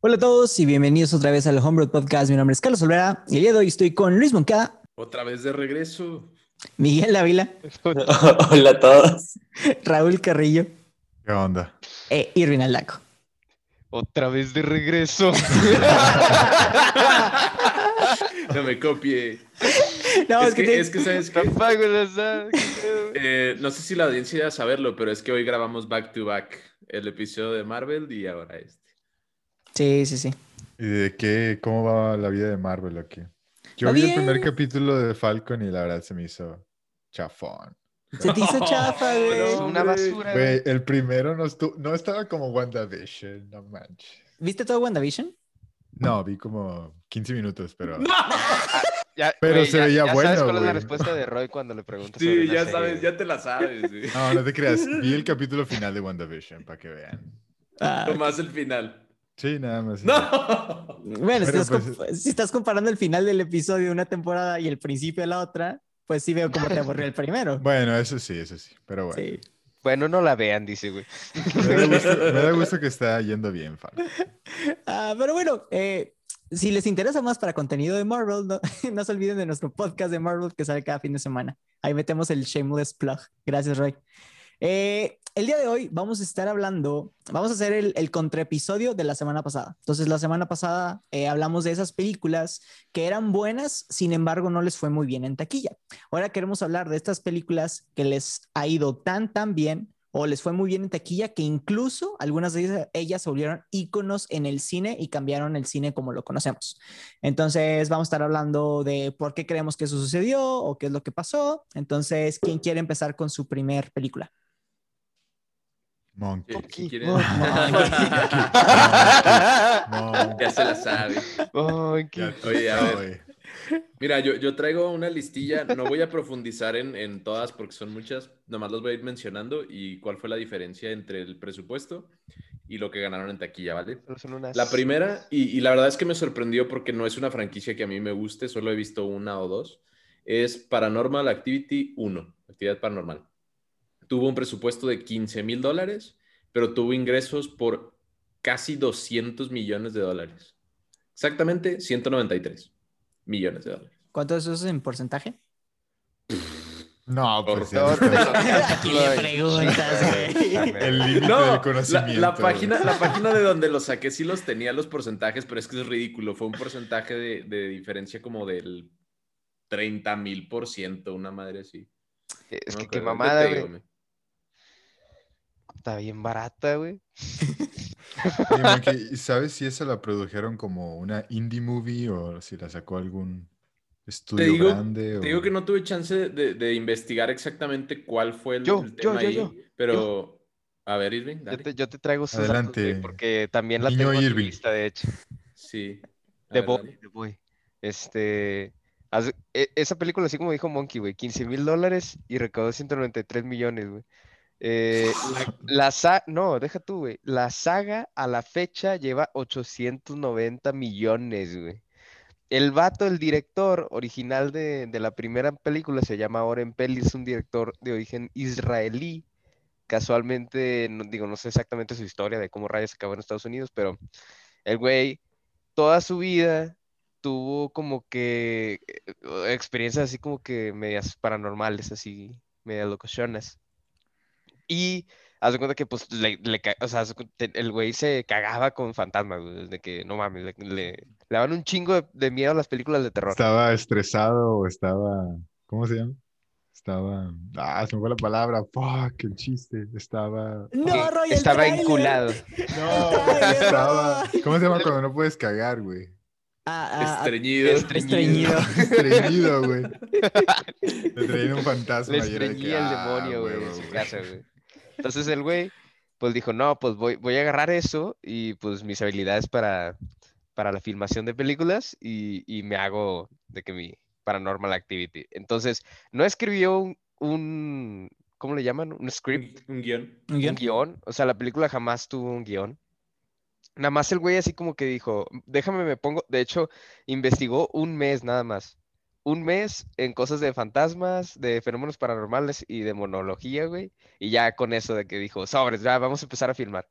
Hola a todos y bienvenidos otra vez al Homebrew Podcast. Mi nombre es Carlos Olvera y el día de hoy estoy con Luis Moncada, Otra vez de regreso. Miguel Ávila, Hola a todos. Raúl Carrillo ¿Qué onda? e Irvin Aldaco. Otra vez de regreso. No me copie. No, es, que, te- es que, ¿sabes pedo? Eh, no sé si la audiencia saberlo, pero es que hoy grabamos back to back el episodio de Marvel y ahora este. Sí, sí, sí. ¿Y de qué? ¿Cómo va la vida de Marvel aquí? Yo Va vi bien. el primer capítulo de Falcon y la verdad se me hizo chafón. Se te hizo chafa, güey. Es una basura. güey. El primero no, estu- no estaba como WandaVision, no manches. ¿Viste todo WandaVision? No, vi como 15 minutos, pero... Ya, Pero güey, se ya- veía ya bueno, ¿Sabes cuál es la respuesta de Roy cuando le preguntas? Sí, ya serie, sabes, ya te la sabes. güey. No, no te creas. Vi el capítulo final de WandaVision, para que vean. Ah, Nomás el final. Sí, nada más. ¡No! bueno, si estás, pues, si estás comparando el final del episodio de una temporada y el principio de la otra, pues sí veo cómo te aburrió el primero. Bueno, eso sí, eso sí. Pero bueno. Sí. Bueno, no la vean, dice, güey. Me, da gusto, me da gusto que está yendo bien, Falcon. Ah, pero bueno, eh, si les interesa más para contenido de Marvel, no, no se olviden de nuestro podcast de Marvel que sale cada fin de semana. Ahí metemos el shameless plug. Gracias, Roy. Eh, el día de hoy vamos a estar hablando, vamos a hacer el, el contraepisodio de la semana pasada. Entonces, la semana pasada eh, hablamos de esas películas que eran buenas, sin embargo, no les fue muy bien en taquilla. Ahora queremos hablar de estas películas que les ha ido tan, tan bien o les fue muy bien en taquilla que incluso algunas de ellas, se volvieron íconos en el cine y cambiaron el cine como lo conocemos. Entonces vamos a estar hablando de por qué creemos que eso sucedió o qué es lo que pasó. Entonces, ¿quién quiere empezar con su primer película? Monkey. Eh, Si Monkey, quieren- Monkey. ya se la sabe. Te Oye, a ver. Mira, yo, yo traigo una listilla, no voy a profundizar en, en todas porque son muchas, nomás los voy a ir mencionando y cuál fue la diferencia entre el presupuesto y lo que ganaron en taquilla, ¿vale? Unas- La primera, y, y la verdad es que me sorprendió porque no es una franquicia que a mí me guste, solo he visto una o dos, es Paranormal Activity 1, Actividad Paranormal. Tuvo un presupuesto de 15 mil dólares, pero tuvo ingresos por casi 200 millones de dólares. Exactamente 193 millones de dólares. ¿Cuánto de eso es en porcentaje? No, pues Por- está- Aquí le preguntas, güey. el límite No, del la, conocimiento. la güey. página, la página de donde los saqué sí los tenía los porcentajes, pero es que es ridículo. Fue un porcentaje de, de diferencia como del 30 mil por ciento, una madre así. Es No que qué mamada, güey. Está bien barata, güey. Oye, Monkey, ¿y ¿sabes si esa la produjeron como una indie movie o si la sacó algún estudio Te digo, grande? te o- digo que no tuve chance de, de investigar exactamente cuál fue el, Yo, el yo, tema yo, ahí, yo, pero a ver, Irving, Yo te, yo te traigo sus datos, güey, Adelante, porque también la niño tengo en mi Irving. lista, de hecho. Sí. ver, Boy, Boy. Este. e- esa película, así como dijo Monkey, güey, 15 mil dólares y recaudó 193 millones, güey. Eh, la, la no, deja tú, güey. La saga a la fecha lleva 890 millones, güey. El vato, el director original de, de la primera película, se llama Oren Peli, es un director de origen israelí. Casualmente, no, digo, no sé exactamente su historia de cómo rayos acabó en Estados Unidos, pero el güey toda su vida tuvo como que eh, experiencias así como que medias paranormales, así, medias locochonas. Y haz de cuenta que pues le, le o sea, el güey se cagaba con fantasmas, güey, de que no mames, le, le, le daban un chingo de, de miedo a las películas de terror. ¿Estaba estresado o estaba... ¿Cómo se llama? Estaba... Ah, se me fue la palabra. Fuck, el chiste. Estaba... No, Roy, el Estaba tráiler. enculado. No, estaba... ¿Cómo se llama cuando no puedes cagar, güey? Ah, ah, ah, Estreñido. estreñido. Estreñido, güey. Le traían un fantasma Le estreñía el ah, demonio, güey, en su casa, güey. Entonces el güey, pues dijo, no, pues voy, voy a agarrar eso y pues mis habilidades para, para la filmación de películas y, y me hago de que mi Paranormal Activity. Entonces, no escribió un, un- ¿cómo le llaman? Un script, Un, un guion. Un un guion. guion. O sea, la película jamás tuvo un guion. Nada más el güey así como que dijo, déjame me pongo, de hecho, investigó un mes nada más. Un mes en cosas de fantasmas, de fenómenos paranormales y de monología, güey. Y ya con eso de que dijo, sobres, ya vamos a empezar a filmar.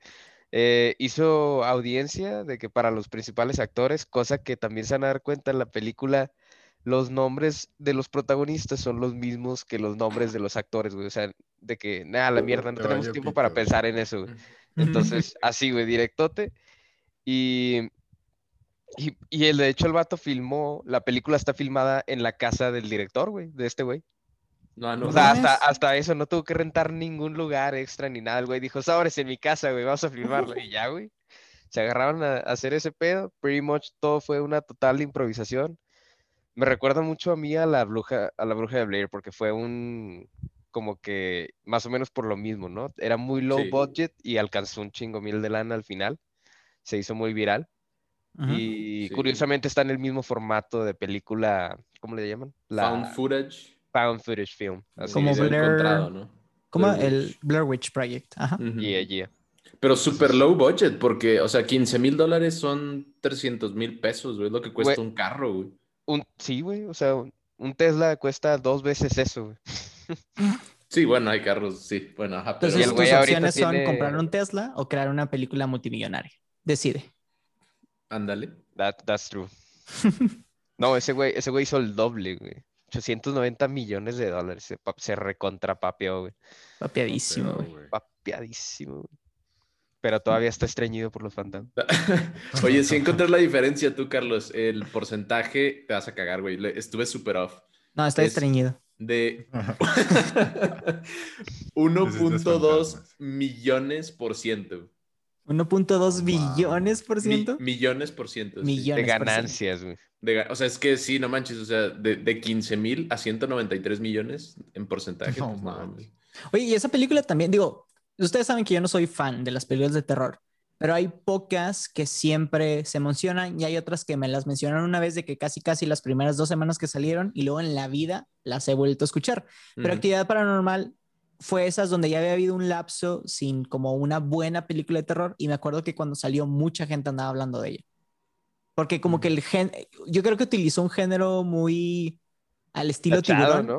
eh, hizo audiencia de que para los principales actores, cosa que también se van a dar cuenta en la película, los nombres de los protagonistas son los mismos que los nombres de los actores, güey. O sea, de que, nada, la mierda, no Te tenemos tiempo para pensar en eso, güey. Entonces, así, güey, directote. Y, y, y el, de hecho el vato filmó, la película está filmada en la casa del director, güey, de este güey. No, no. O sea, hasta, hasta eso, no tuvo que rentar ningún lugar extra ni nada. El güey dijo, sabres en mi casa, güey, vamos a filmarlo. Y ya, güey. Se agarraron a, a hacer ese pedo. Pretty much todo fue una total improvisación. Me recuerda mucho a mí a la bruja, a la bruja de Blair, porque fue un como que más o menos por lo mismo, ¿no? Era muy low Sí. budget y alcanzó un chingo mil de lana al final. Se hizo muy viral. Y Sí. curiosamente está en el mismo formato de película, ¿cómo le llaman? La Found footage. found footage film. así Como Blair- encontrado, ¿no? Como Blair el. Blair Witch Project. Ajá. Yeah, yeah. Pero super low budget, porque, o sea, 15 mil dólares son 300 mil pesos, güey, es lo que cuesta Güey. un carro, güey. Un, sí, güey, o sea, un, Tesla cuesta dos veces eso, güey. Sí, bueno, hay carros, sí, bueno, ajá, pero... Entonces, tus opciones son tiene- comprar un Tesla o crear una película multimillonaria. Decide. Ándale. That, that's true. No, ese güey, ese güey hizo el doble, güey. 890 millones de dólares. Se, se recontrapapeó, güey. Papiadísimo, Pero, güey. Papeadísimo, güey. Pero todavía está estreñido por los fantasmas. Oye, si encontrás la diferencia tú, Carlos, el porcentaje, te vas a cagar, güey, estuve super off. No, está Es- estreñido. De Necesitas 1.2 fantasmas. millones por ciento. 1.2 Wow. billones por Mi- ciento. millones por ciento. sí. Millones. De por ganancias, güey. O sea, es que sí, no manches, o sea, de, de 15 mil a 193 millones en porcentaje. No pues, mames. Oye, y esa película también, digo, ustedes saben que yo no soy fan de las películas de terror, pero hay pocas que siempre se mencionan y hay otras que me las mencionaron una vez de que casi casi las primeras dos semanas que salieron y luego en la vida las he vuelto a escuchar. Pero Ujú. Actividad Paranormal fue esas donde ya había habido un lapso sin como una buena película de terror y me acuerdo que cuando salió mucha gente andaba hablando de ella. Porque como que el gen, yo creo que utilizó un género muy al estilo Tachado, tiburón. ¿no?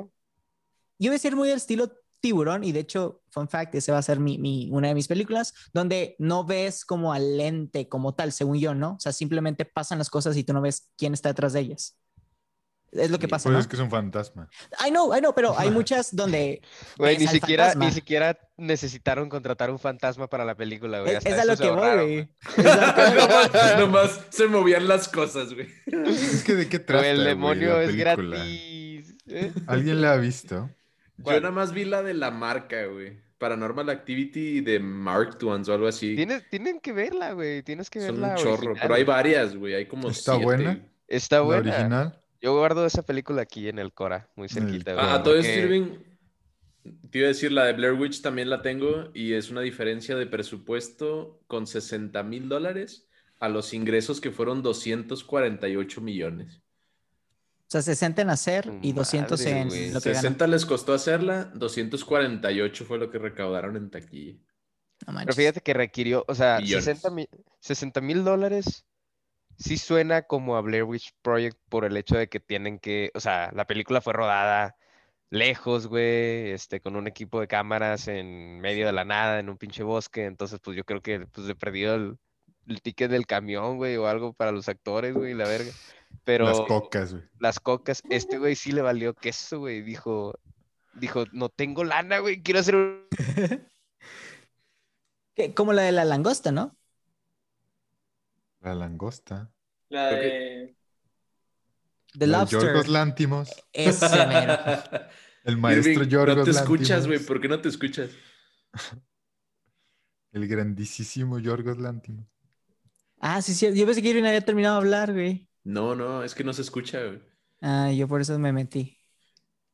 Yo voy a decir muy al estilo tiburón y de hecho, fun fact, ese va a ser mi, mi- una de mis películas donde no ves como al ente como tal, según yo, ¿no? O sea, simplemente pasan las cosas y tú no ves quién está detrás de ellas. Es lo que pasa, Pues ¿no? es que es un fantasma. I know, I know, pero hay muchas donde Güey, ni siquiera, ni siquiera necesitaron contratar un fantasma para la película, güey. Es, hasta es a lo que voy, güey. Nomás, se movían las cosas, güey. Es que de qué trata, Güey, el demonio la es película? gratis. ¿eh? ¿Alguien la ha visto? Yo nada más vi la de la marca, güey. Paranormal Activity de Mark Twans o algo así. Tienes, tienen que verla, güey. Tienes que Son verla. un chorro, original, pero hay varias, güey. Hay como ¿Está siete. buena? Está ¿La buena. original? Yo guardo esa película aquí en el Cora, muy cerquita, güey. Ah, a todo porque- Irving, te iba a decir, la de Blair Witch también la tengo y es una diferencia de presupuesto con 60 mil dólares a los ingresos que fueron 248 millones. O sea, 60 en hacer y Tu 200 madre, en güey. lo que gana. 60 les costó hacerla, 248 fue lo que recaudaron en taquilla. No Pero fíjate que requirió, o sea, Millones. 60 mil 60 mil dólares sí suena como a Blair Witch Project por el hecho de que tienen que, o sea, la película fue rodada lejos, güey, este, con un equipo de cámaras en medio de la nada, en un pinche bosque, entonces pues yo creo que pues he perdido el, el ticket del camión, güey, o algo para los actores, güey, la verga. Pero Las cocas, güey. las cocas, este güey sí le valió queso, güey, dijo, dijo, no tengo lana, güey, quiero hacer un... Como la de la langosta, ¿no? La langosta. La Creo de. The La Lobster. Yorgos Lántimos. Ese mero. El maestro Irving, Yorgos no te escuchas, Lántimos. güey. ¿Por qué no te escuchas? El grandísimo Yorgos Lántimos. Ah, sí, sí. Yo pensé que Irving había terminado de hablar, güey. No, no, es que no se escucha, güey. Ah, yo por eso me metí.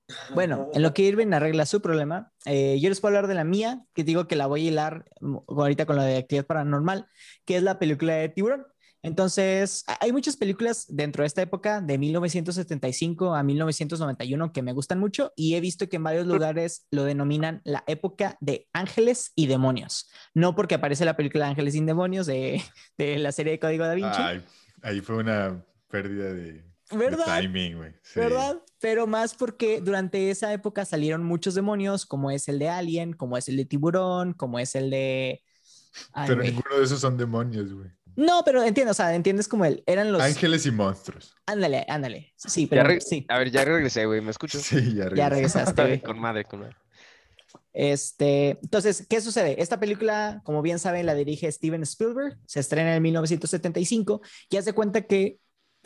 Bueno, en lo que Irving arregla su problema, eh, yo les puedo hablar de la mía, que digo que la voy a hilar mm, ahorita con la de actividad paranormal, que es la película de tiburón. Entonces, hay muchas películas dentro de esta época, de 1975 a 1991, que me gustan mucho y he visto que en varios lugares lo denominan la época de ángeles y demonios. No porque aparece la película Ángeles y Demonios de, de la serie de Código da Vinci. Ay, ahí fue una pérdida de, de ¿Verdad? timing, güey. Sí. ¿verdad? Pero más porque durante esa época salieron muchos demonios, como es el de Alien, como es el de Tiburón, como es el de Ay, Pero güey. ninguno de esos son demonios, güey. No, pero entiendo, o sea, entiendes como el, eran los... Ángeles y monstruos. Ándale, ándale. Sí, Ya pero re- sí, A ver, ya regresé, güey. ¿Me escucho? Sí, ya ya regresé. regresaste, güey. con madre, con madre. Este, entonces, ¿qué sucede? Esta película, como bien saben, la dirige Steven Spielberg, se estrena en 1975 y hace cuenta que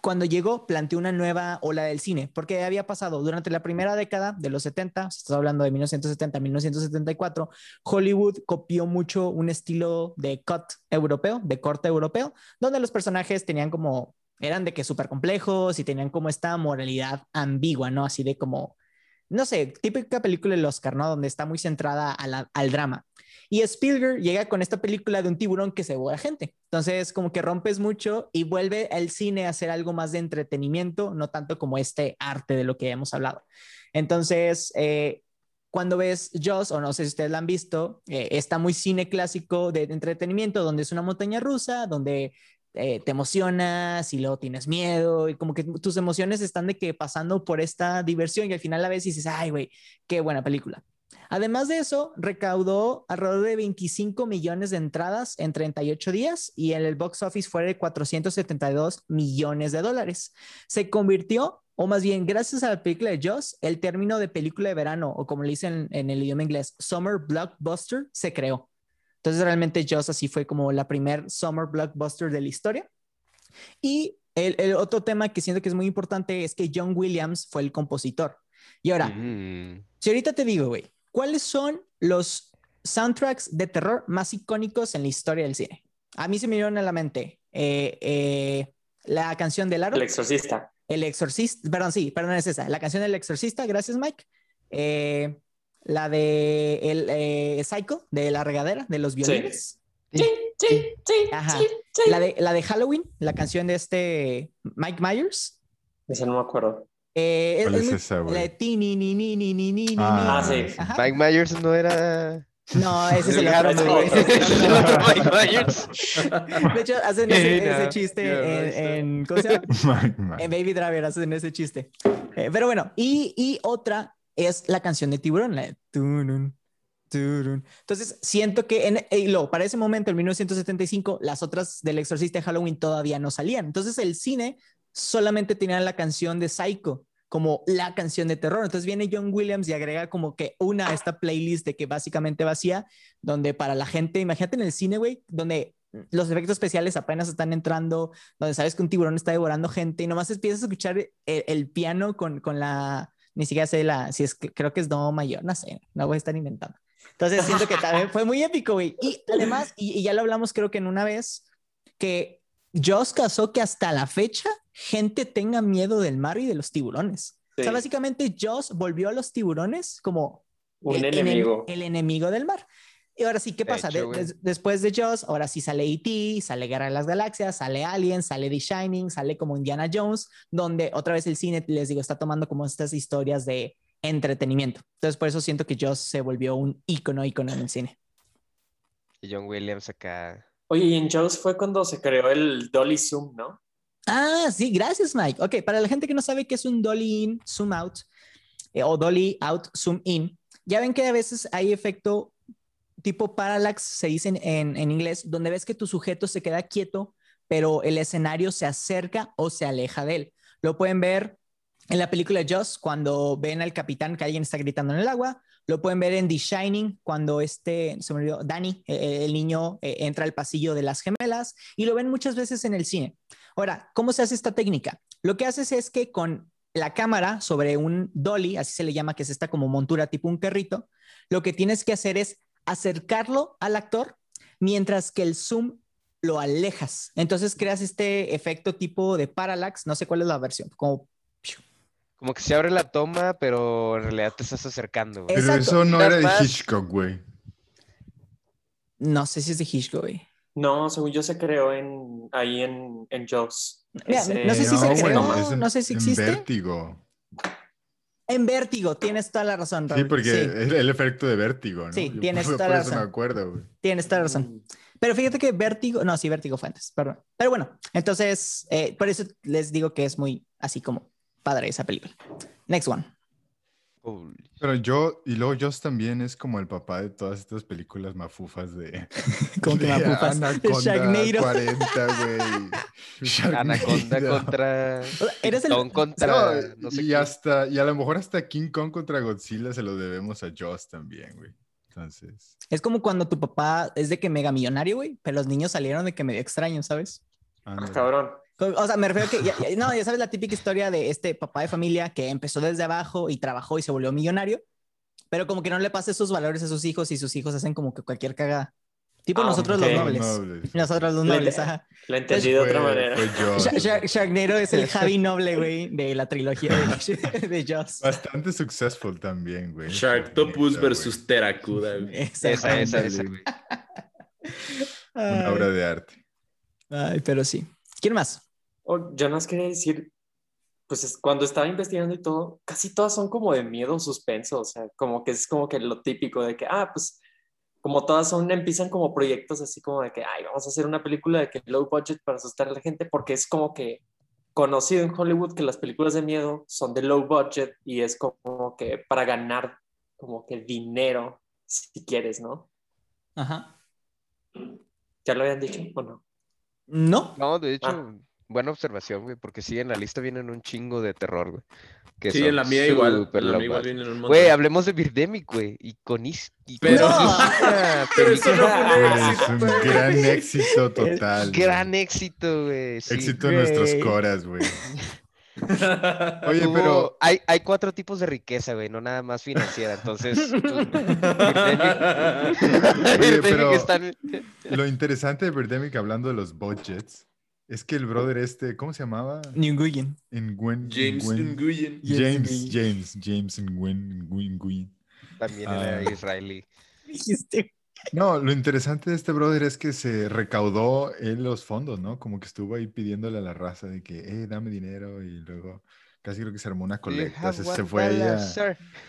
cuando llegó planteó una nueva ola del cine, porque había pasado durante la primera década de los 70, estás hablando de 1970 a 1974, Hollywood copió mucho un estilo de cut europeo, de corte europeo, donde los personajes tenían como, eran de que súper complejos y tenían como esta moralidad ambigua, ¿no? Así de como no sé, típica película del Oscar, ¿no? Donde está muy centrada al drama. Y Spielberg llega con esta película de un tiburón que se devora gente. Entonces, como que rompes mucho y vuelve el cine a ser algo más de entretenimiento, no tanto como este arte de lo que hemos hablado. Entonces, eh, cuando ves Jaws, o no sé si ustedes la han visto, eh, está muy cine clásico de entretenimiento, donde es una montaña rusa, donde eh, te emocionas y luego tienes miedo y como que tus emociones están de que pasando por esta diversión y al final la ves y dices, ay, güey, qué buena película. Además de eso, recaudó alrededor de 25 millones de entradas en 38 días y en el box office fue de 472 millones de dólares. Se convirtió, o más bien gracias a la película de Joss, el término de película de verano, o como le dicen en el idioma inglés, Summer Blockbuster, se creó. Entonces realmente Joss así fue como la primer Summer Blockbuster de la historia. Y el, el otro tema que siento que es muy importante es que John Williams fue el compositor. Y ahora, Mm. si ahorita te digo, güey, ¿cuáles son los soundtracks de terror más icónicos en la historia del cine? A mí se me vinieron a la mente eh, eh, la canción del aro, El exorcista. El Exorcista, perdón, sí, perdón, es esa, la canción del Exorcista, gracias Mike. Eh, la de el eh, Psycho, de la regadera, de los violines. Sí, sí, sí, Ajá. sí, sí. La, de, la de Halloween, la canción de este Mike Myers. Ese no me acuerdo. Eh, ¿Cuál es muy- esa, güey? La de ti, ni, ni, ni, ni, ni, ni, ni, Ah, ni. sí. Ajá. Mike Myers no era. No, ese es el otro. Es Mike Myers. De hecho, hacen ese, ese chiste qué en, risa. en- ¿cómo se llama? Mike, Mike. En Baby Driver hacen ese chiste. Eh, pero bueno, y, y otra es la canción de Tiburón. la de turun, turun. Entonces, siento que en, y luego, para ese momento, en 1975, las otras del Exorcista de Halloween todavía no salían. Entonces, el cine solamente tenía la canción de Psycho como la canción de terror. Entonces viene John Williams y agrega como que una a esta playlist de que básicamente vacía, donde para la gente, imagínate en el cine, güey, donde los efectos especiales apenas están entrando, donde sabes que un tiburón está devorando gente y nomás empiezas a escuchar el, el piano con, con la, ni siquiera sé la, si es, creo que es do mayor, no sé, no voy a estar inventando. Entonces siento que también fue muy épico, güey. Y además, y, y ya lo hablamos creo que en una vez, que Joss casó que hasta la fecha gente tenga miedo del mar y de los tiburones. O sea, Sí. básicamente Joss volvió a los tiburones como Un el, enemigo. el enemigo del mar. Y ahora sí, ¿qué De pasa? hecho, De- güey. des- después de Jaws, ahora sí sale E.T., sale Guerra de las Galaxias, sale Alien, sale The Shining, sale como Indiana Jones, donde otra vez el cine, les digo, está tomando como estas historias de entretenimiento. Entonces, por eso siento que Jaws se volvió un ícono, ícono en el cine. Y John Williams acá. Oye, y en Jaws fue cuando se creó el Dolly Zoom, ¿no? Ah, sí, gracias, Mike. Ok, para la gente que no sabe qué es un dolly in, zoom out, eh, o dolly out, zoom in, ya ven que a veces hay efecto tipo parallax, se dice en, en, en inglés, donde ves que tu sujeto se queda quieto, pero el escenario se acerca o se aleja de él. Lo pueden ver en la película Joss, cuando ven al capitán que alguien está gritando en el agua. Lo pueden ver en The Shining, cuando este, se me olvidó, Danny, eh, el niño, eh, entra al pasillo de las gemelas. Y lo ven muchas veces en el cine. Ahora, ¿cómo se hace esta técnica? Lo que haces es que con la cámara sobre un dolly, así se le llama, que es esta como montura tipo un carrito, lo que tienes que hacer es acercarlo al actor mientras que el zoom lo alejas. Entonces creas este efecto tipo de parallax, no sé cuál es la versión, como Como que se abre la toma, pero en realidad te estás acercando. güey. Pero eso no era de más. Hitchcock, güey. no sé si es de Hitchcock. güey. No, según yo se creó en, ahí en, en Jaws. Mira, Ese- no sé si se creó, en- no sé si en existe. Vértigo. En Vértigo, tienes toda la razón. Sí, Raúl. porque Sí, es el efecto de vértigo, ¿no? Sí, Yo tienes por, toda por la eso me razón. acuerdo, güey. tienes toda la razón. Mm. Pero fíjate que Vértigo, no, sí, Vértigo Fuentes, perdón. Pero bueno, entonces, eh, por eso les digo que es muy así como padre esa película. Next one. Pero yo, y luego Joss también es como el papá de todas estas películas mafufas de. Como que mafufas. De Anaconda Sharknado. 40, güey. Anaconda Sharknado. O contra. sea, eres el- Kong contra. No, no sé y qué. hasta, y a lo mejor hasta King Kong contra Godzilla se lo debemos a Joss también, güey. Entonces, Es como cuando tu papá es de que mega millonario, güey, pero los niños salieron de que medio extraños, ¿sabes? Ah, cabrón. O sea, me refiero a que, ya- ya- no, ya sabes la típica historia de este papá de familia que empezó desde abajo y trabajó y se volvió millonario, pero como que no le pasa esos valores a sus hijos y sus hijos hacen como que cualquier cagada. Tipo Ah, nosotros los nobles. nobles. Nosotros los Le- nobles, ajá. La entendí de otra Fue- manera. fue Joss. Sha- Sha- Sharknado es el Javi noble, güey, de la trilogía de, de Joss. Bastante successful también, güey. Sharktopus versus Teracuda, güey. Esa, Esa, esa, esa, güey. Una obra de arte. Ay, pero sí. ¿Quién más? Oh, yo más quería decir, pues es- cuando estaba investigando y todo, casi todas son como de miedo o suspenso, o sea, como que es como que lo típico de que, ah, pues como todas son, empiezan como proyectos así como de que, ay, vamos a hacer una película de que low budget para asustar a la gente, porque es como que conocido en Hollywood que las películas de miedo son de low budget y es como que para ganar como que dinero, si quieres, ¿no? Ajá. ¿Ya lo habían dicho o no? No. No, de hecho, Ah. Buena observación, güey, porque sí, en la lista vienen un chingo de terror, güey. que Sí, en la mía igual. En la mía igual vienen un montón. Güey, hablemos de Birdemic, güey, y con is y con Pero- una Pero eso no fue un Güey, éxito, es un güey. gran éxito total. güey. gran éxito, güey. sí. Éxito en nuestros Güey. coras, güey. Oye, pero hay, hay cuatro tipos de riqueza, güey, no nada más financiera. Entonces, pues, Birdemic- Birdemic pero- está en- lo interesante de Birdemic, hablando de los budgets, es que el brother este, ¿cómo se llamaba? Nguyen. Nguyen. James Nguyen-. James, Nguyen. James, James Nguyen, Nguyen, Nguyen. también Ah. era israelí. Dijiste. No, lo interesante de este brother es que se recaudó él los fondos, ¿no? Como que estuvo ahí pidiéndole a la raza de que, eh, dame dinero y luego casi creo que se armó una colecta. Se, se fue ahí a...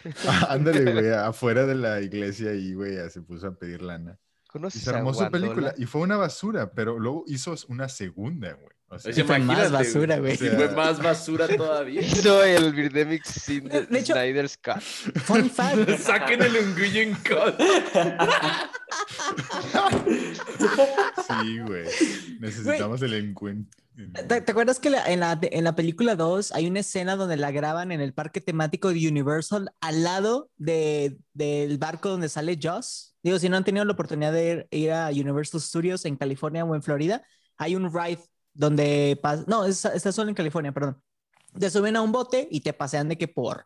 Ándale, güey, afuera de la iglesia y, güey, se puso a pedir lana. Y ¿Conoces se a armó su película y fue una basura, pero luego hizo una segunda, güey. O sea, fue más basura, güey. Y fue más basura todavía. Hizo el Birdemic sin De hecho- Snyder's Cut. Fun fact. Saquen el Nguyen Cut. sí, güey. Necesitamos el encuentro. ¿Te, te acuerdas que la- en, la, en la película 2 hay una escena donde la graban en el parque temático de Universal al lado de, del barco donde sale Joss? Digo, si no han tenido la oportunidad de ir, ir a Universal Studios en California o en Florida, hay un ride donde pas- no, es- está solo en California, perdón. Te suben a un bote y te pasean de que por,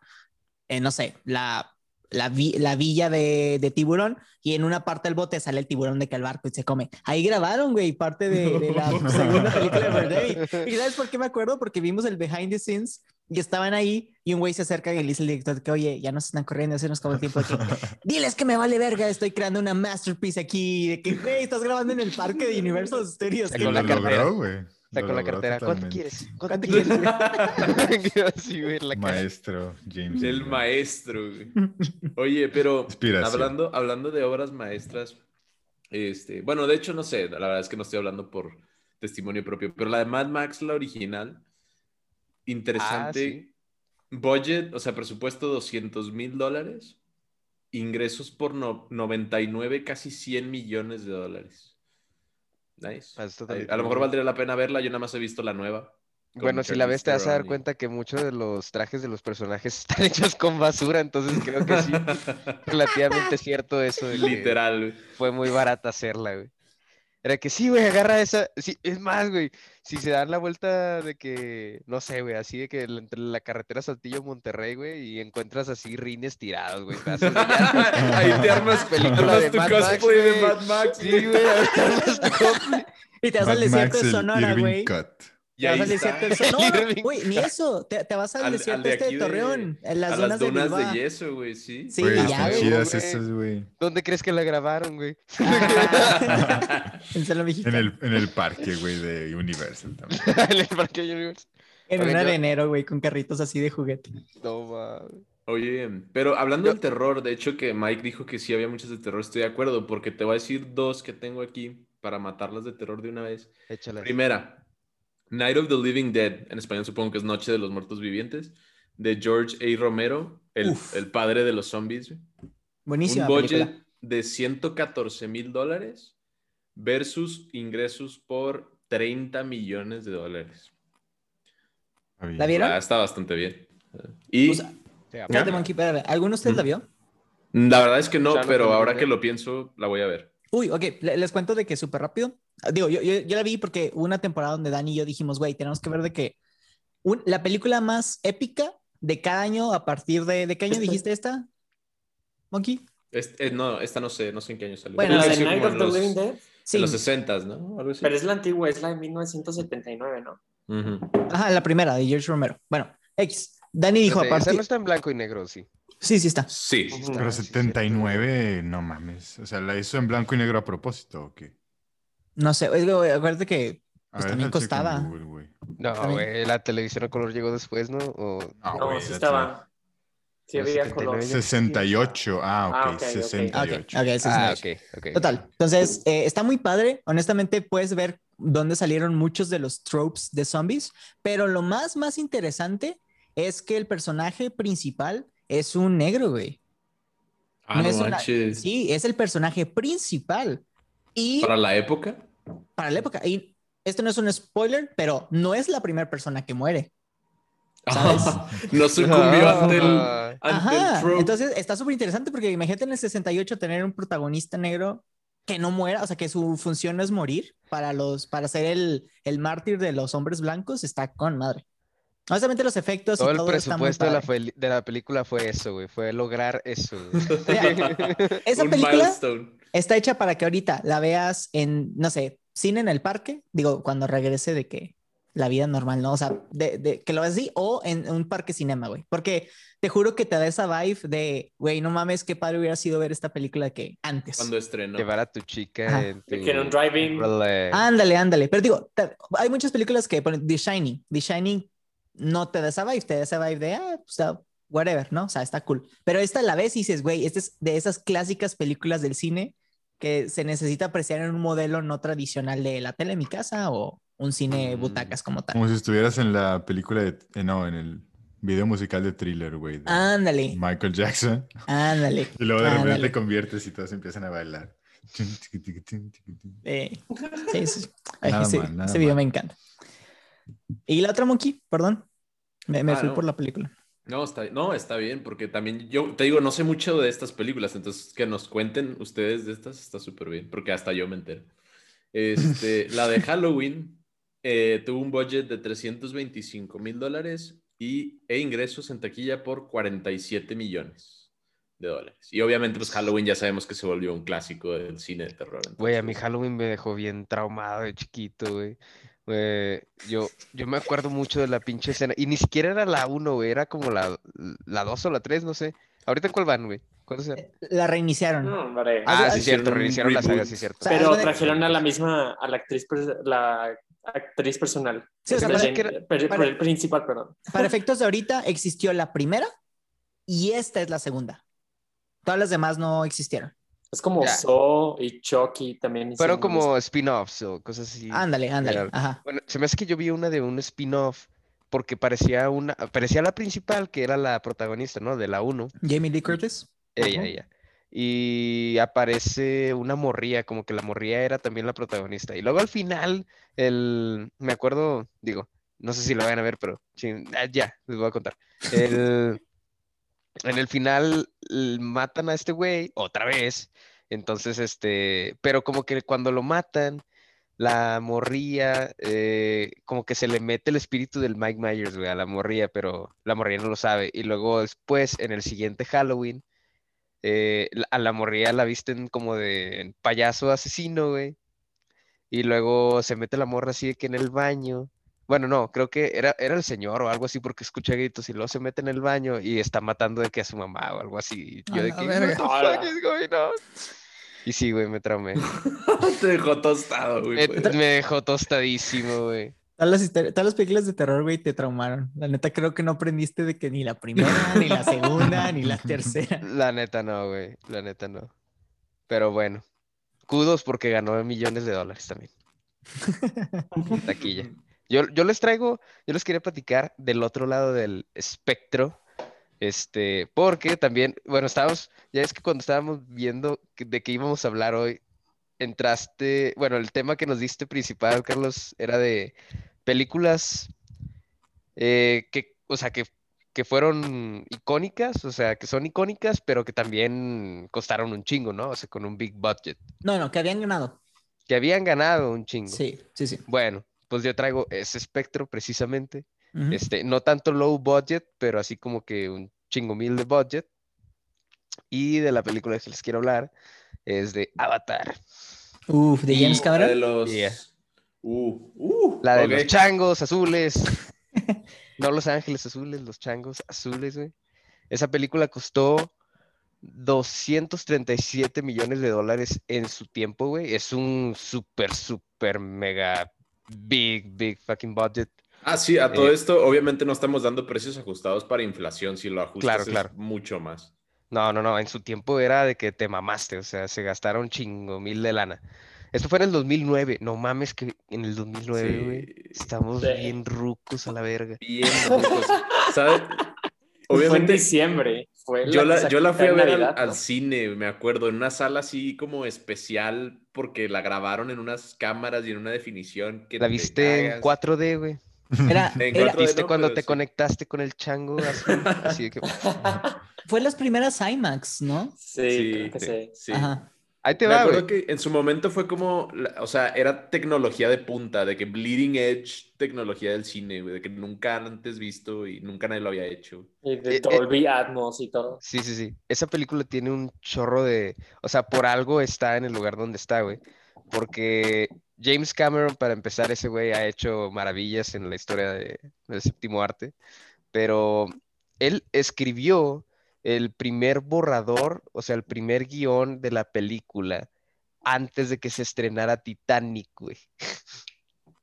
eh, no sé, la, la, vi- la villa de, de tiburón y en una parte del bote sale el tiburón de que al barco y se come. Ahí grabaron, güey, parte de, de la segunda película de Birdemic. ¿Y sabes por qué me acuerdo? Porque vimos el behind the scenes y estaban ahí y un güey se acerca y le dice al director que, oye, ya nos están corriendo, se nos acabó el tiempo aquí. Diles que me vale verga, estoy creando una masterpiece aquí, de que, güey, estás grabando en el parque de Universal Studios. Sacó Y ¿qué la lo pedo?" cartera. logró, güey. Sacó la cartera. ¿Cuánto quieres? ¿Cuánto ¿Cuánto quieres? La. Maestro James. El maestro, güey. Oye, pero hablando, hablando de obras maestras, este, bueno, de hecho, no sé, la verdad es que no estoy hablando por testimonio propio, pero la de Mad Max, la original, interesante. Budget, o sea, presupuesto 200 mil dólares, ingresos por no- 99, casi 100 millones de dólares. Nice. A lo mejor valdría la pena verla, yo nada más he visto la nueva. Bueno, si la ves te vas a dar cuenta que muchos de los trajes de los personajes están hechos con basura, entonces creo que sí, relativamente cierto eso de Literal, fue muy barata hacerla, güey. Era que sí, güey, agarra esa, sí, es más, güey, si se dan la vuelta de que, no sé, güey, así de que entre la carretera Saltillo-Monterrey, güey, y encuentras así rines tirados, güey. Ahí te armas, Película armas de tu Mad Max, cosplay de güey. Mad Max. Sí, güey, armas tu cosplay. Y te vas al desierto de el Sonora, güey. Cut. Y ahí al está. de. Irving. No, güey, ni eso. Te, te vas al, Al- desierto al de este de de- Torreón, en las a zonas las de de yeso, güey, sí. Sí, Güey, ya, güey. chidas güey. esas, güey. ¿Dónde crees que la grabaron, güey? Ah, en En el, en el parque, güey, de Universal también. en el Parque Universe. En Oigan, un arenero, güey, con carritos así de juguete. No, mames. Oye, pero hablando Yo- del terror, de hecho que Mike dijo que sí había muchas de terror, estoy de acuerdo, porque te voy a decir dos que tengo aquí para matarlas de terror de una vez. Échala. Primera, Night of the Living Dead, en español supongo que es Noche de los Muertos Vivientes, de George A. Romero, el, el padre de los zombies. Buenísima Un budget película. de 114 mil dólares versus ingresos por 30 millones de dólares. ¿La vieron? Ah, está bastante bien. Y O sea, Sí, Espérate, Monkey, espérate. ¿Alguno de ustedes la Mm. vio? la verdad es que no, pero ahora que lo pienso, la voy a ver. Uy, ok, le- les cuento de que súper rápido. Ah, Digo, yo, yo, yo la vi porque hubo una temporada donde Dani y yo dijimos, güey, tenemos que ver de que un- la película más épica de cada año a partir de... ¿De qué año Este- dijiste esta? Monkey. Este- eh, no, esta no sé, no sé en qué año salió. Bueno, la de Night of the los, Living Dead. en los 60 ¿no? Algo así. Pero es la antigua, es la de 1979, ¿no? Ujú. Ajá, la primera de George Romero. Bueno, X. Dani dijo, Esa aparte... no está en blanco y negro, sí. Sí, sí está. Sí, sí está. Pero Ah, sí, 79, no mames. O sea, ¿la hizo en blanco y negro a propósito o qué? No sé, güey, acuérdate que Pues ver, también costaba. Google, güey. No, güey, la televisión a color llegó después, ¿no? O... No, No, güey, sí estaba. Sí había 79 color. ya. 68. Ah, ok, Ah, ok, ok. Ok, 68. ok, sí, sí, Ah, sí. ok, ok. Total. Entonces, eh, está muy padre. Honestamente, puedes ver dónde salieron muchos de los tropes de zombies, pero lo más, más interesante es que el personaje principal es un negro, güey. Ah, No no es una- manches. Sí, es el personaje principal. Y Para la época. Para la época, y esto no es un spoiler, pero no es la primera persona que muere. ¿Sabes? no sucumbió ante el, Ah, ante Ajá. el trope. Entonces está súper interesante porque imagínate en el 68 tener un protagonista negro que no muera, o sea, que su función no es morir para los, para ser el, el mártir de los hombres blancos, está con madre. Honestamente, los efectos Todo y el todo está muy presupuesto de la, de la película fue eso, güey. Fue lograr eso. güey. Esa Un película milestone. Está hecha para que ahorita la veas en, no sé, cine en el parque, digo, cuando regrese de que la vida normal, ¿no? O sea, de, de- que lo veas así o en un parque cinema, güey. Porque te juro que te da esa vibe de, güey, no mames, qué padre hubiera sido ver esta película que antes. Cuando estrenó. Llevar a tu chica Ajá. en tu... que en un. Chevrolet. Ándale, ándale. Pero digo, te- hay muchas películas que ponen The Shining. The Shining no te da esa vibe, te da esa vibe de, ah, pues, ah, whatever, ¿no? O sea, está cool. Pero esta la ves y dices, güey, esta es de esas clásicas películas del cine que se necesita apreciar en un modelo no tradicional de la tele en mi casa o un cine Mm. butacas como tal. Como si estuvieras en la película de. eh, no, en el video musical de thriller, güey. Ándale, Michael Jackson. ándale. Y luego de repente te conviertes y todos empiezan a bailar. Eh, sí, sí. Ay, Nada ese, mal, nada ese video me encanta. Y la otra monkey, perdón. Me, me Ah, fui no. por la película. No está, no, está bien, porque también yo te digo, no sé mucho de estas películas, entonces que nos cuenten ustedes de estas está súper bien, porque hasta yo me entero. Este, la de Halloween eh, tuvo un budget de 325 mil dólares y, e ingresos en taquilla por 47 millones de dólares. Y obviamente, pues Halloween ya sabemos que se volvió un clásico del cine de terror. Güey, a mi entonces- Halloween me dejó bien traumado de chiquito, güey. Güey, yo, yo me acuerdo mucho de la pinche escena. Y ni siquiera era la 1, güey. Era como la, la 2 o la 3, no sé. ¿Ahorita cuál van, güey? ¿Cuál es? Eh, La reiniciaron. No, hombre. Ah, sí, hicieron cierto. Reiniciaron la saga, sí, cierto. O sea, haz Pero trajeron a la misma, a la actriz, la actriz personal. Sí, o sea, para- que era- per- para- el principal, perdón. Para efectos de ahorita existió la primera y esta es la segunda. Todas las demás no existieron. Es como Ya. Saw y Chucky también. Fueron como spin-offs o cosas así. Ándale, ándale. Ajá. Bueno, se me hace que yo vi una de un spin-off porque parecía una, parecía la principal, que era la protagonista, ¿no? De la 1. Jamie Lee Curtis. Ella, Ujú. ella. Y aparece una morría, como que la morría era también la protagonista. Y luego al final, el, me acuerdo, digo, no sé si lo van a ver, pero ah, ya, les voy a contar. El, en el final matan a este güey otra vez. Entonces, este, pero como que cuando lo matan, la morría, eh, como que se le mete el espíritu del Mike Myers, güey, a la morría, pero la morría no lo sabe. Y luego después, en el siguiente Halloween, eh, a la morría la visten como de payaso asesino, güey. Y luego se mete la morra así de que en el baño. Bueno, no, creo que era, era el señor o algo así porque escucha gritos y luego se mete en el baño y está matando de que a su mamá o algo así. Y Yo de que. Y sí, güey, me traumé. Te dejó tostado, güey. Me, pues. me dejó tostadísimo, güey. Todas las, histori- todas las películas de terror, güey, te traumaron. La neta, creo que no aprendiste de que ni la primera, ni la segunda, ni la tercera. La neta no, güey. La neta no. Pero bueno. Kudos porque ganó millones de dólares también. Taquilla. Yo, yo les traigo, yo les quería platicar del otro lado del espectro, este, porque también, bueno, estábamos, ya es que cuando estábamos viendo de qué íbamos a hablar hoy, entraste, bueno, el tema que nos diste principal, Carlos, era de películas eh, que, o sea, que, que fueron icónicas, o sea, que son icónicas, pero que también costaron un chingo, ¿no? O sea, con un big budget, No, no, que habían ganado. que habían ganado un chingo. Sí, sí, sí. Bueno, pues yo traigo ese espectro precisamente. Este, no tanto low budget, pero así como que un chingo mil de budget. Y de la película que les quiero hablar es de Avatar, Uf, de James La Cameron. de los... Yeah. Uh, uh, la de los changos azules. No los ángeles azules, los changos azules, güey. Esa película costó 237 millones de dólares en su tiempo, güey. Es un súper, súper, mega, big, big fucking budget. Ah, sí, a todo Eh, esto obviamente no estamos dando precios ajustados para inflación. Si lo ajustas Claro, es claro. mucho más. No, no, no, en su tiempo era de que te mamaste, o sea, se gastaron chingo mil de lana. Esto fue en el 2009, no mames que en el 2009, güey, Sí. estamos Sí. bien rucos a la verga. Bien, rucos. ¿Sabes? Fue en Obviamente, diciembre. Fue yo que la, yo la fui a ver al, Navidad, al ¿no? cine, me acuerdo, en una sala así como especial, porque la grabaron en unas cámaras y en una definición que La te viste en cagas. 4D, güey. Era, era- 4D ¿Viste no, cuando te sí. conectaste con el chango? Así de que, fue las primeras IMAX, ¿no? Sí, creo que sí. sí. Ajá. Ahí te Me va, acuerdo güey. que en su momento fue como, o sea, era tecnología de punta, de que bleeding edge tecnología del cine, güey, de que nunca antes visto y nunca nadie lo había hecho. Y Eh, de eh. Dolby Atmos y todo. Sí, sí, sí. Esa película tiene un chorro de, o sea, por algo está en el lugar donde está, güey. Porque James Cameron, para empezar, ese güey ha hecho maravillas en la historia de- del séptimo arte, pero él escribió el primer borrador, o sea, el primer guion de la película antes de que se estrenara Titanic, güey.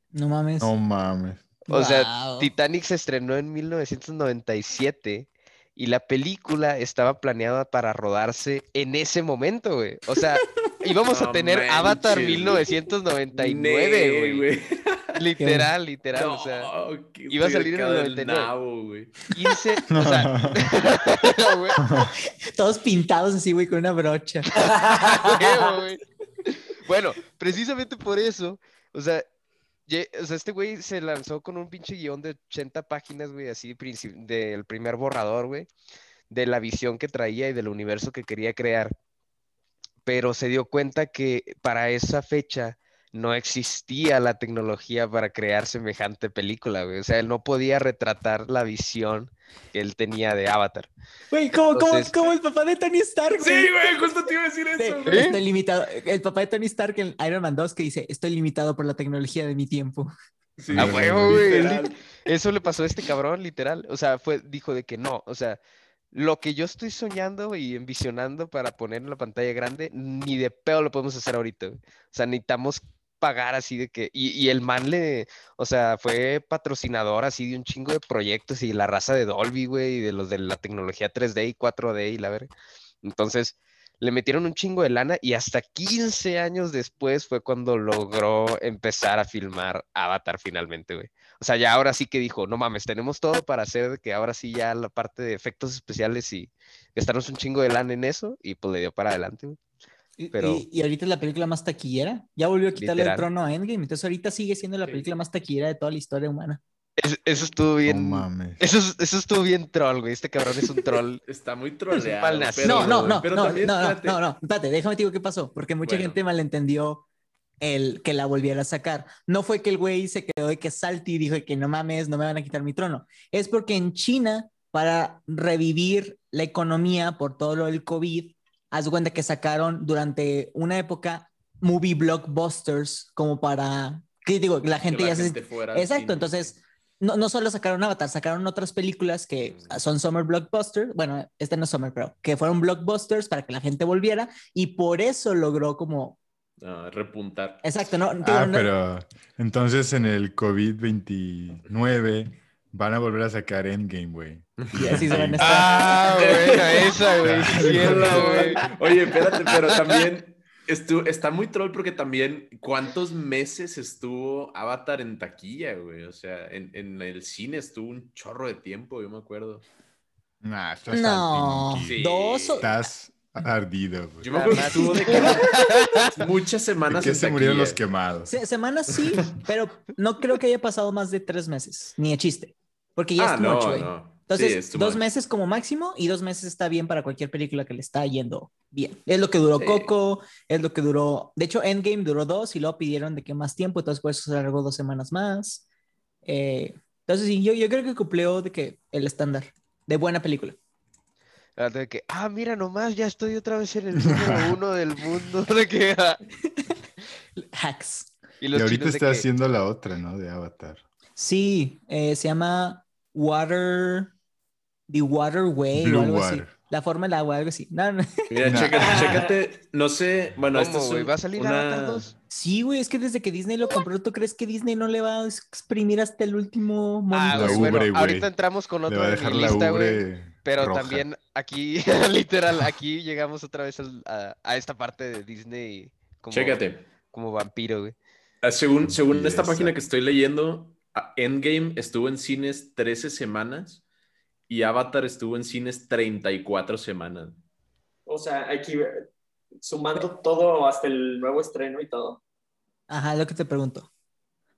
No mames. No mames. O sea. Titanic se estrenó en 1997 y la película estaba planeada para rodarse en ese momento, güey. O sea, íbamos a No tener Avatar manches, güey. 1999, güey. Literal, literal, o sea, No, iba a salir en el acá del 99. nabo, güey. 15, o sea, güey, Todos pintados así, güey, con una brocha. güey. Bueno, precisamente por eso, o sea, ye- o sea, este güey se lanzó con un pinche guion de 80 páginas, güey, así del primer borrador, güey, de la visión que traía y del universo que quería crear. Pero se dio cuenta que para esa fecha no existía la tecnología para crear semejante película, güey. O sea, él no podía retratar la visión que él tenía de Avatar. Güey, como, Entonces- como el papá de Tony Stark, Sí, güey. güey, justo te iba a decir Sí, eso, güey. Estoy limitado. El papá de Tony Stark en Iron Man 2 que dice, estoy limitado por la tecnología de mi tiempo. Sí, A huevo, güey. Eso le pasó a este cabrón, literal. O sea, fue, dijo de que no. O sea, lo que yo estoy soñando y envisionando para poner en la pantalla grande, ni de pedo lo podemos hacer ahorita. güey. O sea, necesitamos pagar así de que. Y, el man le. O sea, fue patrocinador así de un chingo de proyectos y la raza de Dolby, güey, y de los de la tecnología 3D y 4D y la verga. Entonces. Le metieron un chingo de lana y hasta 15 años después fue cuando logró empezar a filmar Avatar finalmente, güey. O sea, ya ahora sí que dijo, no mames, tenemos todo para hacer que ahora sí ya la parte de efectos especiales y gastarnos un chingo de lana en eso y pues le dio para adelante, güey. Y, Pero- y- y ahorita es la película más taquillera. Ya volvió a quitarle el Literal. trono a Endgame. Entonces ahorita sigue siendo la película más taquillera de toda la historia humana. Es- eso estuvo No bien. mames. eso, es- eso estuvo bien troll, güey. Este cabrón es un troll. Está muy troleado. nacido, pero- no, no, no, pero no, también, no, no, no, no, espérate, déjame te digo qué pasó, porque mucha Bueno. gente malentendió el que la volviera a sacar. No fue que el güey se quedó de que salti y dijo que no mames, no me van a quitar mi trono. Es porque en China, para revivir la economía por todo lo del COVID, haz cuenta que sacaron durante una época movie blockbusters como para, ¿qué digo? La Que gente la ya se... gente fuera al Exacto, cine. entonces no, no solo sacaron Avatar, sacaron otras películas que son summer blockbusters, bueno, este no es summer, pero que fueron blockbusters para que la gente volviera y por eso logró como, Ah, repuntar. exacto, no, Ah, no- pero entonces en el COVID-29 van a volver a sacar Endgame, güey. y así se van a estar. Ah, bueno, esa, güey. cierto, güey. Oye, espérate, pero también estu- está muy troll porque también, ¿cuántos meses estuvo Avatar en taquilla, güey? O sea, en, en el cine estuvo un chorro de tiempo, yo me acuerdo. Nah, estás No. Sí. dos o- Estás ardido, güey. Yo me acuerdo que estuvo de que muchas ¿De semanas qué en se murieron los quemados? se- semanas sí, pero no creo que haya pasado más de tres meses, ni de chiste. Porque ya Ah, es too no, much, güey. no. Entonces, Sí, es too dos much. meses como máximo y dos meses está bien para cualquier película que le está yendo bien. Es lo que duró Sí. Coco, es lo que duró. De hecho, Endgame duró dos y luego pidieron de que más tiempo, entonces por eso se alargó dos semanas más. Eh, entonces, sí, yo, yo creo que cumplió de que el estándar de buena película. Ah, de que, ah, mira nomás, ya estoy otra vez en el número uno del mundo. De que, ah. Hacks. Y ahorita está que, haciendo la otra, ¿no? De Avatar. Sí, eh, se llama Water. The Water Way Blue o algo así. Water. La forma del agua, algo así. No, no. Mira, chécate, chécate, no sé, bueno, esto ¿Va a salir una- Avatar 2? Sí, güey, es que desde que Disney lo compró, ¿tú crees que Disney no le va a exprimir hasta el último Ah, momento? La güey, bueno, ahorita entramos con Le otro va a de dejar mi la lista, güey. ubre Pero roja. también aquí, literal, aquí llegamos otra vez a, a esta parte de Disney como, Chécate. como vampiro, güey. Ah, Según, según esta página que estoy leyendo, ah, Endgame estuvo en cines 13 semanas y Avatar estuvo en cines 34 semanas. O sea, aquí sumando todo hasta el nuevo estreno y todo. Ajá, lo que te pregunto.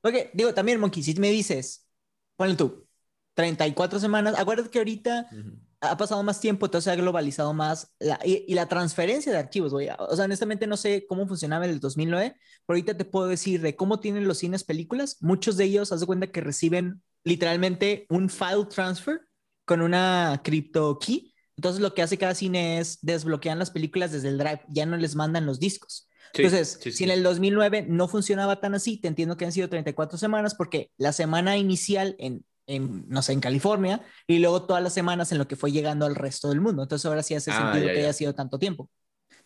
Porque, digo, también, Monkey, si me dices, ponle tú, 34 semanas, acuérdate que ahorita Ujú. Ha pasado más tiempo, entonces se ha globalizado más la- y, y la transferencia de archivos, güey. O sea, honestamente no sé cómo funcionaba en el 2009, pero ahorita te puedo decir de cómo tienen los cines películas. Muchos de ellos, haz de cuenta que reciben literalmente un file transfer con una crypto key. Entonces lo que hace cada cine es desbloquean las películas desde el drive, ya no les mandan los discos. Sí, Entonces, sí, si sí. en el 2009 no funcionaba tan así, te entiendo que han sido 34 semanas porque la semana inicial en, en, no sé, en California y luego todas las semanas en lo que fue llegando al resto del mundo. Entonces ahora sí hace Ah, sentido ya, que ya. haya sido tanto tiempo.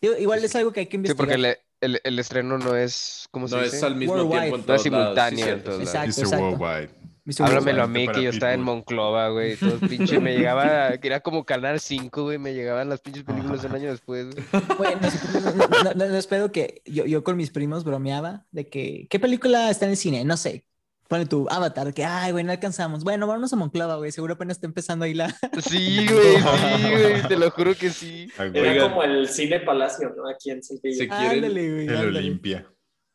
Digo, igual es algo que hay que Sí, investigar. porque el, el- el estreno no es, ¿cómo se No dice? es al mismo Worldwide. tiempo en No todos es simultáneo lados, sí, en todos sí. lados. Exacto, exacto. Háblamelo a Worldwide. mí que yo estaba en. Monclova, güey. Todo pinche me llegaba, que era como Canal 5, güey. Me llegaban las pinches películas un año después. güey. Bueno, no, no, no, no, no, espero que yo, yo con mis primos bromeaba de que, ¿qué película está en el cine? No sé. Pone tu avatar, que, ay, güey, no alcanzamos. Bueno, vámonos a Monclova, güey. Seguro apenas está empezando ahí la. Sí, güey, sí, güey. Te lo juro que sí. Era Oigan. como el cine Palacio, ¿no? Aquí en Saltillo. Quieren- Ándale, güey. El ándale. Olimpia.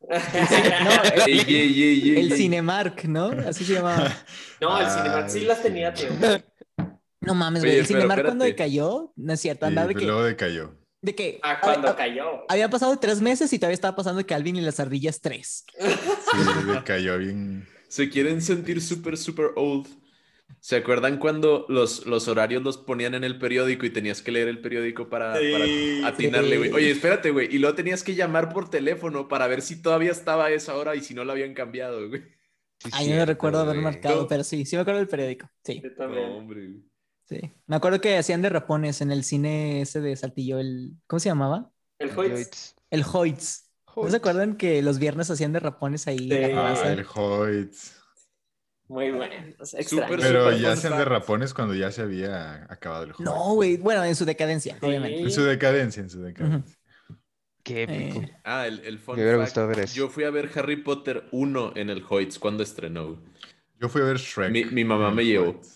No, Ey, ey, ey, ey, el. Cinemark, ¿no? Así se llamaba. No, el Ay, Cinemark sí las tenía, tío. No mames, güey. El Cinemark cuando decayó, no es cierto, andaba de que, luego decayó. de que Ah, cuando había, cayó. había pasado tres meses y todavía estaba pasando Calvin y las ardillas tres. Sí, decayó bien. Se quieren sentir súper, súper old. ¿Se acuerdan cuando los, los horarios los ponían en el periódico y tenías que leer el periódico para, Sí, para atinarle, sí. güey? Oye, espérate, güey. Y luego tenías que llamar por teléfono para ver si todavía estaba a esa hora y si no la habían cambiado, güey. Sí, Ay, no recuerdo haber marcado, No. pero sí, sí me acuerdo del periódico. Sí, Yo No, también. hombre. güey. sí. Me acuerdo que hacían de rapones en el cine ese de Saltillo, el, ¿cómo se llamaba? El Hoyts. El Hoyts. ¿No se acuerdan que los viernes hacían de rapones ahí? en la. Ah, el Hoyts. Muy bueno. o sea, Pero ya hacían de rapones cuando ya se había acabado el Hoyts. No, güey. Bueno, en su decadencia, Sí. obviamente. En su decadencia, en su decadencia. Qué épico. Eh, Ah, el, el fun Me hubiera gustado ver eso. Yo fui a ver Harry Potter 1 en el Hoyts cuando estrenó. Yo fui a ver Shrek. Mi- mi mamá me llevó. Hoyts.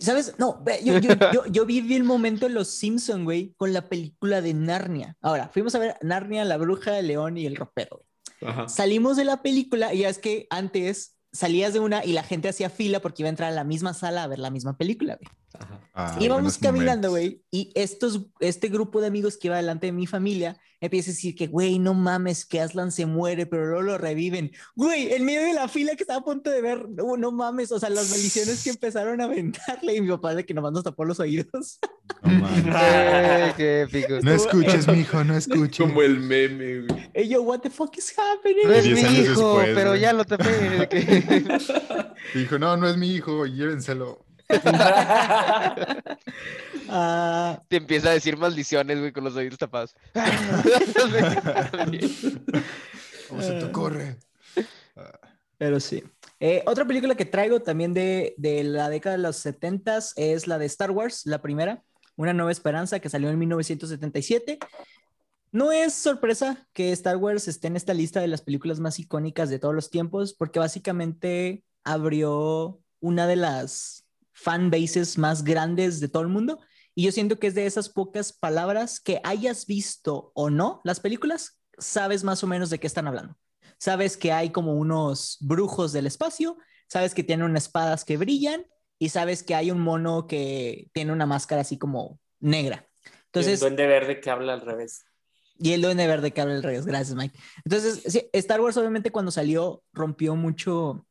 ¿Sabes? No, yo, yo, yo, yo viví el momento en Los Simpson, güey, con la película de Narnia. Ahora, fuimos a ver Narnia, la bruja, el león y el ropero. Ajá. Salimos de la película y es que antes salías de una y la gente hacía fila porque iba a entrar a la misma sala a ver la misma película, güey. Ajá. Ah, Íbamos caminando, güey, y estos, este grupo de amigos que iba delante de mi familia empieza a decir que, güey, no mames, que Aslan se muere, pero luego lo reviven. Güey, en medio de la fila que estaba a punto de ver, no, no mames, o sea, las maldiciones que empezaron a aventarle y mi papá de que nomás nos tapó los oídos. No, mames. Ay, qué épico. No escuches, mijo, no escuches. Como el meme, güey. Y yo, what the fuck is happening? No es mi hijo, después, pero güey. ya lo tapé. Dijo, no, no es mi hijo, llévenselo. Ah, Te empieza a decir maldiciones, güey, con los oídos tapados. ¿Cómo se te ocurre? pero sí. Eh, otra película que traigo también de, de la década de los 70 es la de Star Wars, la primera, Una Nueva Esperanza, que salió en 1977. No es sorpresa que Star Wars esté en esta lista de las películas más icónicas de todos los tiempos, porque básicamente abrió una de las fan bases más grandes de todo el mundo. Y yo siento que es de esas pocas palabras que hayas visto o no las películas, sabes más o menos de qué están hablando. Sabes que hay como unos brujos del espacio, sabes que tienen unas espadas que brillan y sabes que hay un mono que tiene una máscara así como negra. Entonces, Entonces, el duende verde que habla al revés. y el duende verde que habla el revés. Gracias, Mike. Entonces, sí, Star Wars obviamente cuando salió rompió mucho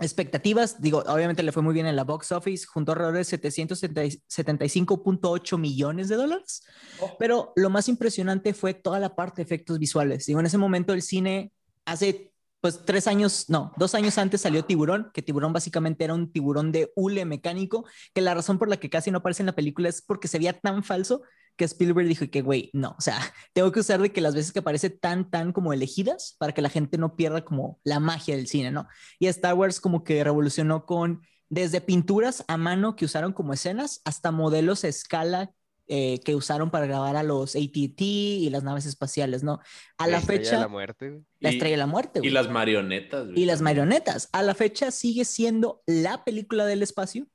expectativas. Digo, obviamente le fue muy bien en la box office, juntó alrededor de 775.8 millones de dólares. Oh. Pero lo más impresionante fue toda la parte de efectos visuales. Digo, en ese momento el cine hace pues tres años, no, dos años antes salió Tiburón, que Tiburón básicamente era un tiburón de hule mecánico, que la razón por la que casi no aparece en la película es porque se veía tan falso que Spielberg dijo que, güey, no, o sea, tengo que usar de que las veces que aparece tan, tan como elegidas para que la gente no pierda como la magia del cine, ¿no? Y Star Wars como que revolucionó con desde pinturas a mano que usaron como escenas hasta modelos a escala eh, que usaron para grabar a los AT&T y las naves espaciales, ¿no? A la, estrella de fecha, la muerte, la Y- estrella de la muerte. Y güey. las marionetas, güey. Y las marionetas. A la fecha sigue siendo la película del espacio,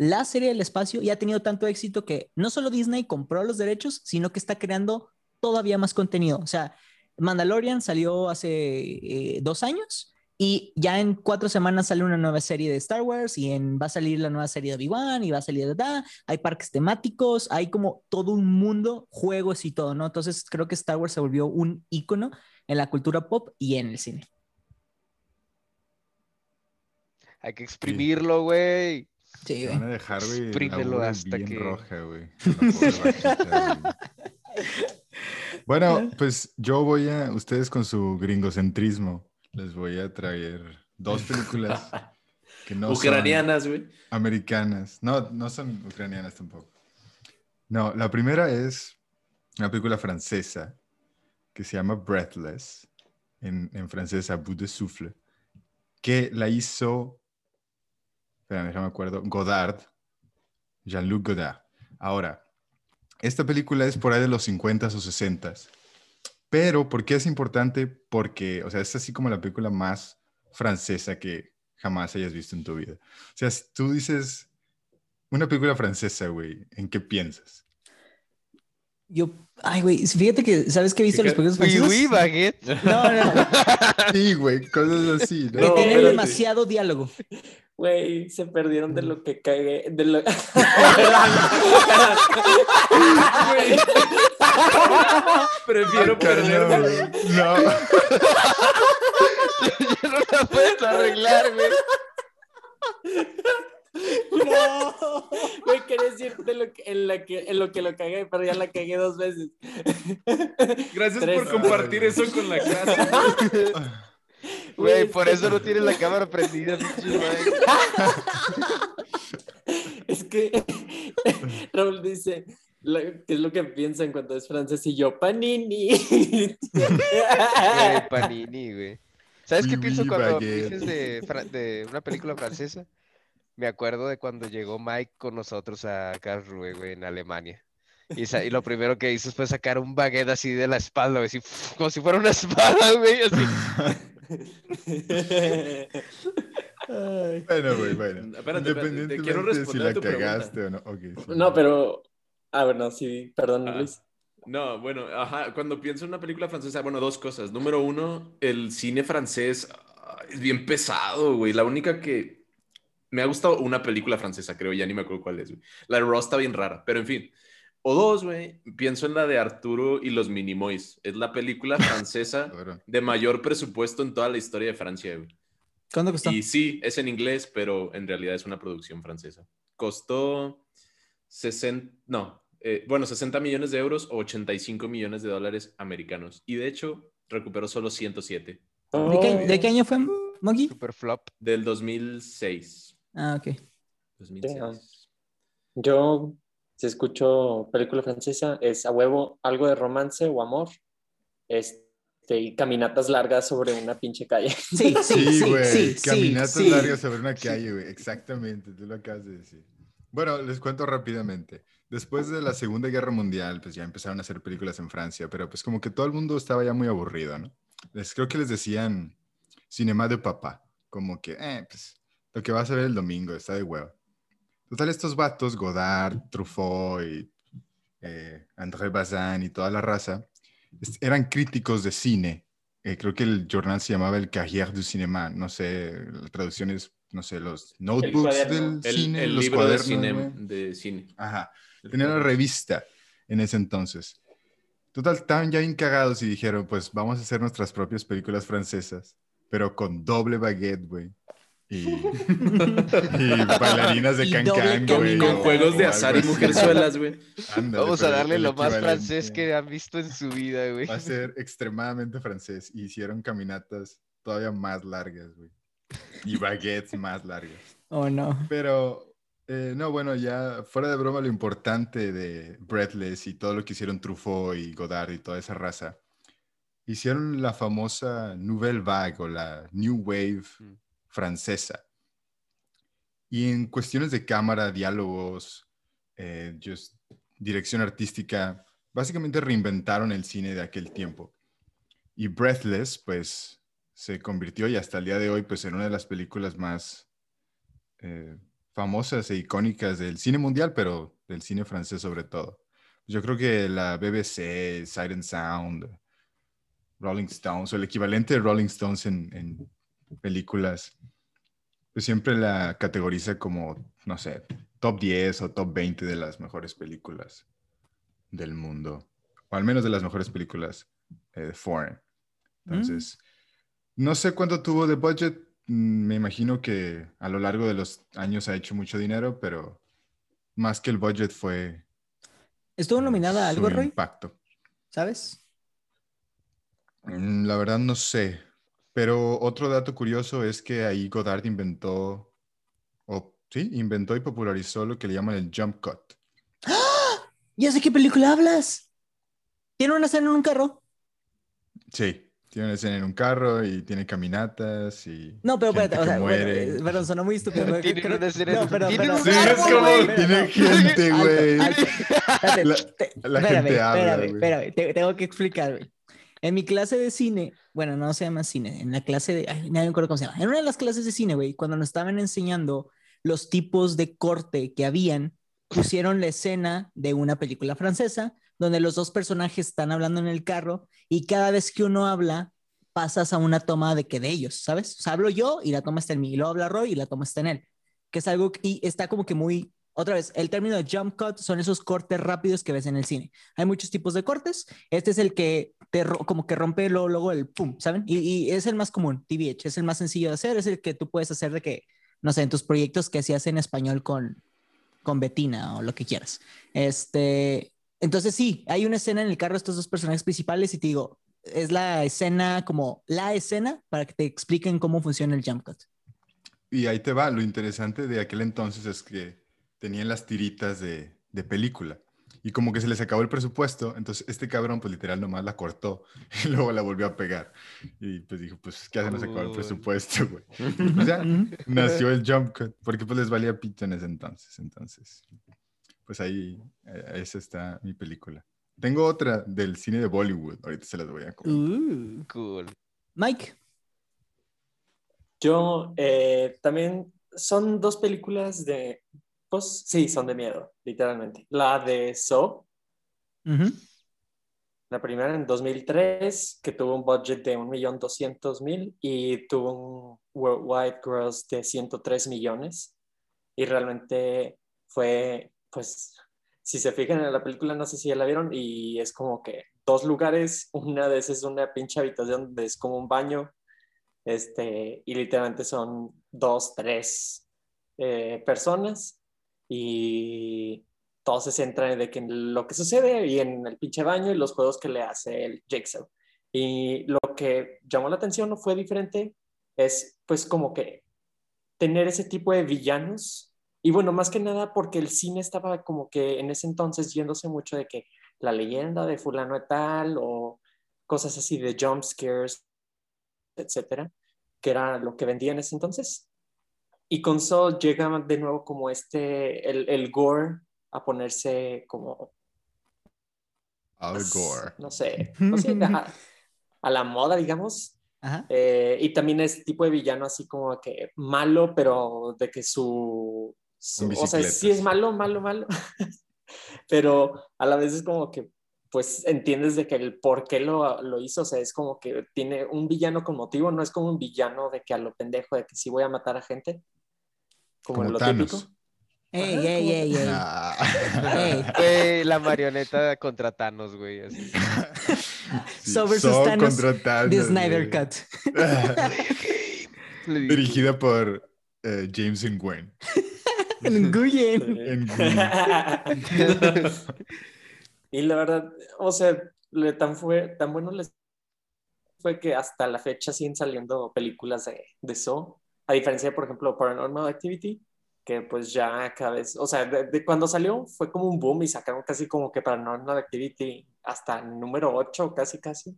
la serie del espacio, y ha tenido tanto éxito que no solo Disney compró los derechos, sino que está creando todavía más contenido. O sea, Mandalorian salió hace eh, dos años y ya en cuatro semanas sale una nueva serie de Star Wars y en, va a salir la nueva serie de Obi-Wan y va a salir de da, hay parques temáticos, hay como todo un mundo, juegos y todo, ¿no? Entonces creo que Star Wars se volvió un ícono en la cultura pop y en el cine. Hay que exprimirlo, Sí, güey. Te güey. van a dejar, güey, ubre hasta bien que- roja, güey. bajita. Bueno, pues yo voy a, ustedes con su gringocentrismo, les voy a traer dos películas que no Ucranianas, güey. americanas. No, no son ucranianas tampoco. No, la primera es una película francesa que se llama Breathless, en, en francés, à bout de souffle, que la hizo, espera, déjame acuerdo, Godard, Jean-Luc Godard. Ahora, esta película es por ahí de los 50s o 60s. Pero, ¿por qué es importante? Porque, o sea, es así como la película más francesa que jamás hayas visto en tu vida. O sea, si tú dices una película francesa, güey, ¿en qué piensas? Yo, ay, güey, fíjate que, ¿sabes qué he visto ¿Qué- los películas Oui, franceses? oui, baguette. No, no, no, Sí, güey, cosas así, que ¿no? No, tienen demasiado diálogo. Güey, se perdieron de lo que cagué. De lo... Prefiero perderme. No, güey, no. Ya no la puedes arreglar, güey. No. Güey, quería decir de lo que, en, la que, en lo que lo cagué, pero ya la cagué dos veces. Gracias Tres. por compartir eso con la clase. Güey, por eso no tienes la cámara prendida, pinche Mike. Es que Raúl dice qué es lo que piensan cuando es francés y yo, panini. Güey, Panini, güey. ¿Sabes qué Oui, pienso oui, cuando baguette. dices de, una película francesa? Me acuerdo de cuando llegó Mike con nosotros a Karlsruhe, güey, en Alemania. Y, y lo primero que hizo fue sacar un baguette así de la espalda, güey, así, como si fuera una espada, güey, así. Bueno, güey, bueno. Espérate, espérate, te Independientemente quiero si responder la a tu pregunta. cagaste o no. Ok, sí. No, pero. Ah, bueno, sí, perdón, Ah. Luis. No, bueno, ajá, cuando pienso en una película francesa, bueno, dos cosas. Número uno, el cine francés es bien pesado, güey. La única que me ha gustado una película francesa, creo, ya ni me acuerdo cuál es, güey. La de Ross está bien rara, pero en fin. O dos, güey, pienso en la de Arturo y los Minimoys. Es la película francesa de mayor presupuesto en toda la historia de Francia, güey. ¿Cuándo costó? Y sí, es en inglés, pero en realidad es una producción francesa. Costó 60, no, eh, bueno, 60 millones de euros o 85 millones de dólares americanos. Y de hecho, recuperó solo 107 ¿De qué, de qué año fue, Mogi? Super flop. del 2006. Ah, ok. 2006. Damn. Yo, si escucho película francesa, es a huevo algo de romance o amor. Este, y caminatas largas sobre una pinche calle. Sí, sí, Sí, sí, güey. sí, sí, Caminatas sí. largas sobre una calle, güey. Exactamente, tú lo acabas de decir. Bueno, les cuento rápidamente. después de la Segunda Guerra Mundial, pues ya empezaron a hacer películas en Francia, pero pues como que todo el mundo estaba ya muy aburrido, ¿no? Les, creo que les decían cinema de papá, como que, eh, pues lo que vas a ver el domingo está de huevo. Total, estos vatos, Godard, Truffaut y eh, André Bazin y toda la raza, eran críticos de cine. Eh, creo que el jornal se llamaba el Carrière du Cinéma, no sé, la traducción es, no sé, los notebooks del El, cine, el los libro de cuadernos, cine, de cine. Ajá. Tenía la revista en ese entonces. Total, estaban ya bien cagados y dijeron, pues vamos a hacer nuestras propias películas francesas, pero con doble baguette, güey. Y, y bailarinas de Y can doble can, con- güey. Con juegos de azar y mujerzuelas, güey. Vamos a darle lo más francés que han visto en su vida, güey. Va a ser extremadamente francés. Y hicieron caminatas todavía más largas, güey. Y baguettes más largas. Oh, no. Pero, eh, no, bueno, ya fuera de broma, lo importante de Breathless y todo lo que hicieron Truffaut y Godard y toda esa raza, hicieron la famosa Nouvelle Vague o la New Wave Mm. Francesa. Y en cuestiones de cámara, diálogos, eh, dirección artística, básicamente reinventaron el cine de aquel tiempo. Y Breathless, pues, se convirtió y hasta el día de hoy, pues, en una de las películas más eh, famosas e icónicas del cine mundial, pero del cine francés sobre todo. Yo creo que la BBC, and Sound, Rolling Stones, o el equivalente de Rolling Stones en películas, pues siempre la categoriza como, no sé, top 10 o top 20 de las mejores películas del mundo, o al menos de las mejores películas eh, de foreign. Entonces, no sé cuánto tuvo de budget, mm, me imagino que a lo largo de los años ha hecho mucho dinero, pero más que el budget fue ¿Estuvo eh, nominada a algo, Roy? impacto. ¿Sabes? Mm, La verdad no sé, pero otro dato curioso es que ahí Godard inventó, o sí, inventó y popularizó lo que le llaman el jump cut. ¿Ya sé qué película hablas? Tiene una escena en un carro. Sí, tiene una escena en un carro y tiene caminatas y No, pero espérate, o sea, bueno, muere. eh, perdón, sonó muy estúpido. Tiene Creo- una escena en no, pero, tiene pero- Sí, es como güey. tiene no. gente, güey. La- la espérame, gente habla, espérame, espérame, te- tengo que explicar, güey. En mi clase de cine, bueno, no se llama cine, en la clase de, ay, nadie me acuerdo cómo se llama. En una de las clases de cine, güey, cuando nos estaban enseñando los tipos de corte que habían, pusieron la escena de una película francesa donde los dos personajes están hablando en el carro y cada vez que uno habla, pasas a una toma de que de ellos, ¿sabes? O sea, hablo yo y la toma está en mí, y luego habla Roy y la toma está en él, que es algo, y está como que muy, otra vez, el término de jump cut son esos cortes rápidos que ves en el cine. Hay muchos tipos de cortes, este es el que te como que rompe luego, el pum, ¿saben? Y, es el más común, TVH, es el más sencillo de hacer, es el que tú puedes hacer de que, no sé, en tus proyectos que hacías en español con, con Betina o lo que quieras. Este, entonces sí, hay una escena en el carro de estos dos personajes principales y te digo, es la escena como la escena para que te expliquen cómo funciona el jump cut. Y ahí te va, lo interesante de aquel entonces es que tenían las tiritas de, de película. Y como que se les acabó el presupuesto, entonces este cabrón pues literal nomás la cortó y luego la volvió a pegar. Y pues dijo, pues ¿qué hace? Nos acabó el presupuesto, güey. O sea, nació el jump cut, porque pues les valía pito en ese entonces. Entonces, pues ahí, eh, esa está mi película. Tengo otra del cine de Bollywood, ahorita se las voy a comentar. Uh. Cool. Mike, Yo eh, también son dos películas de, pues sí, son de miedo, literalmente. La de Saw, Ujú. la primera en 2003, que tuvo un budget de 1.200.000 y tuvo un worldwide gross de 103 millones. Y realmente fue, pues, si se fijan en la película, no sé si ya la vieron, y es como que dos lugares, una de esas es una pinche habitación donde es como un baño, este, y literalmente son dos, tres eh, personas, y todo se centra en, lo que sucede y en el pinche baño y los juegos que le hace el Jigsaw. Y lo que llamó la atención no fue diferente, es pues como que tener ese tipo de villanos. Y bueno, más que nada porque el cine estaba como que en ese entonces yéndose mucho de que la leyenda de fulano de tal o cosas así de jump scares, etcétera, que era lo que vendía en ese entonces. Y con Saw llega de nuevo como este, el, el gore a ponerse como, Al Gore. no sé, no sé, a, a la moda, digamos. Ajá. Eh, y también es tipo de villano así como que malo, pero de que su... o sea, sí es malo, malo, malo. pero a la vez es como que, pues entiendes de que el por qué lo, lo hizo. O sea, es como que tiene un villano con motivo, no es como un villano de que a lo pendejo, de que sí voy a matar a gente. Como, Como lo Thanos. típico. Ey, ey, ey, ey. Nah. Ey. Güey, la marioneta contra Thanos, güey. así. Sí, So versus Saw Thanos, contra Thanos, The Snyder güey. Cut. Dirigida por eh, James Nguyen. Nguyen. En y la verdad, o sea, le tan, fue, tan bueno les fue que hasta la fecha siguen saliendo películas de, de Saw, a diferencia de, por ejemplo, Paranormal Activity, que pues ya cada vez, o sea, de, de cuando salió fue como un boom y sacaron casi como que Paranormal Activity hasta número 8, casi casi,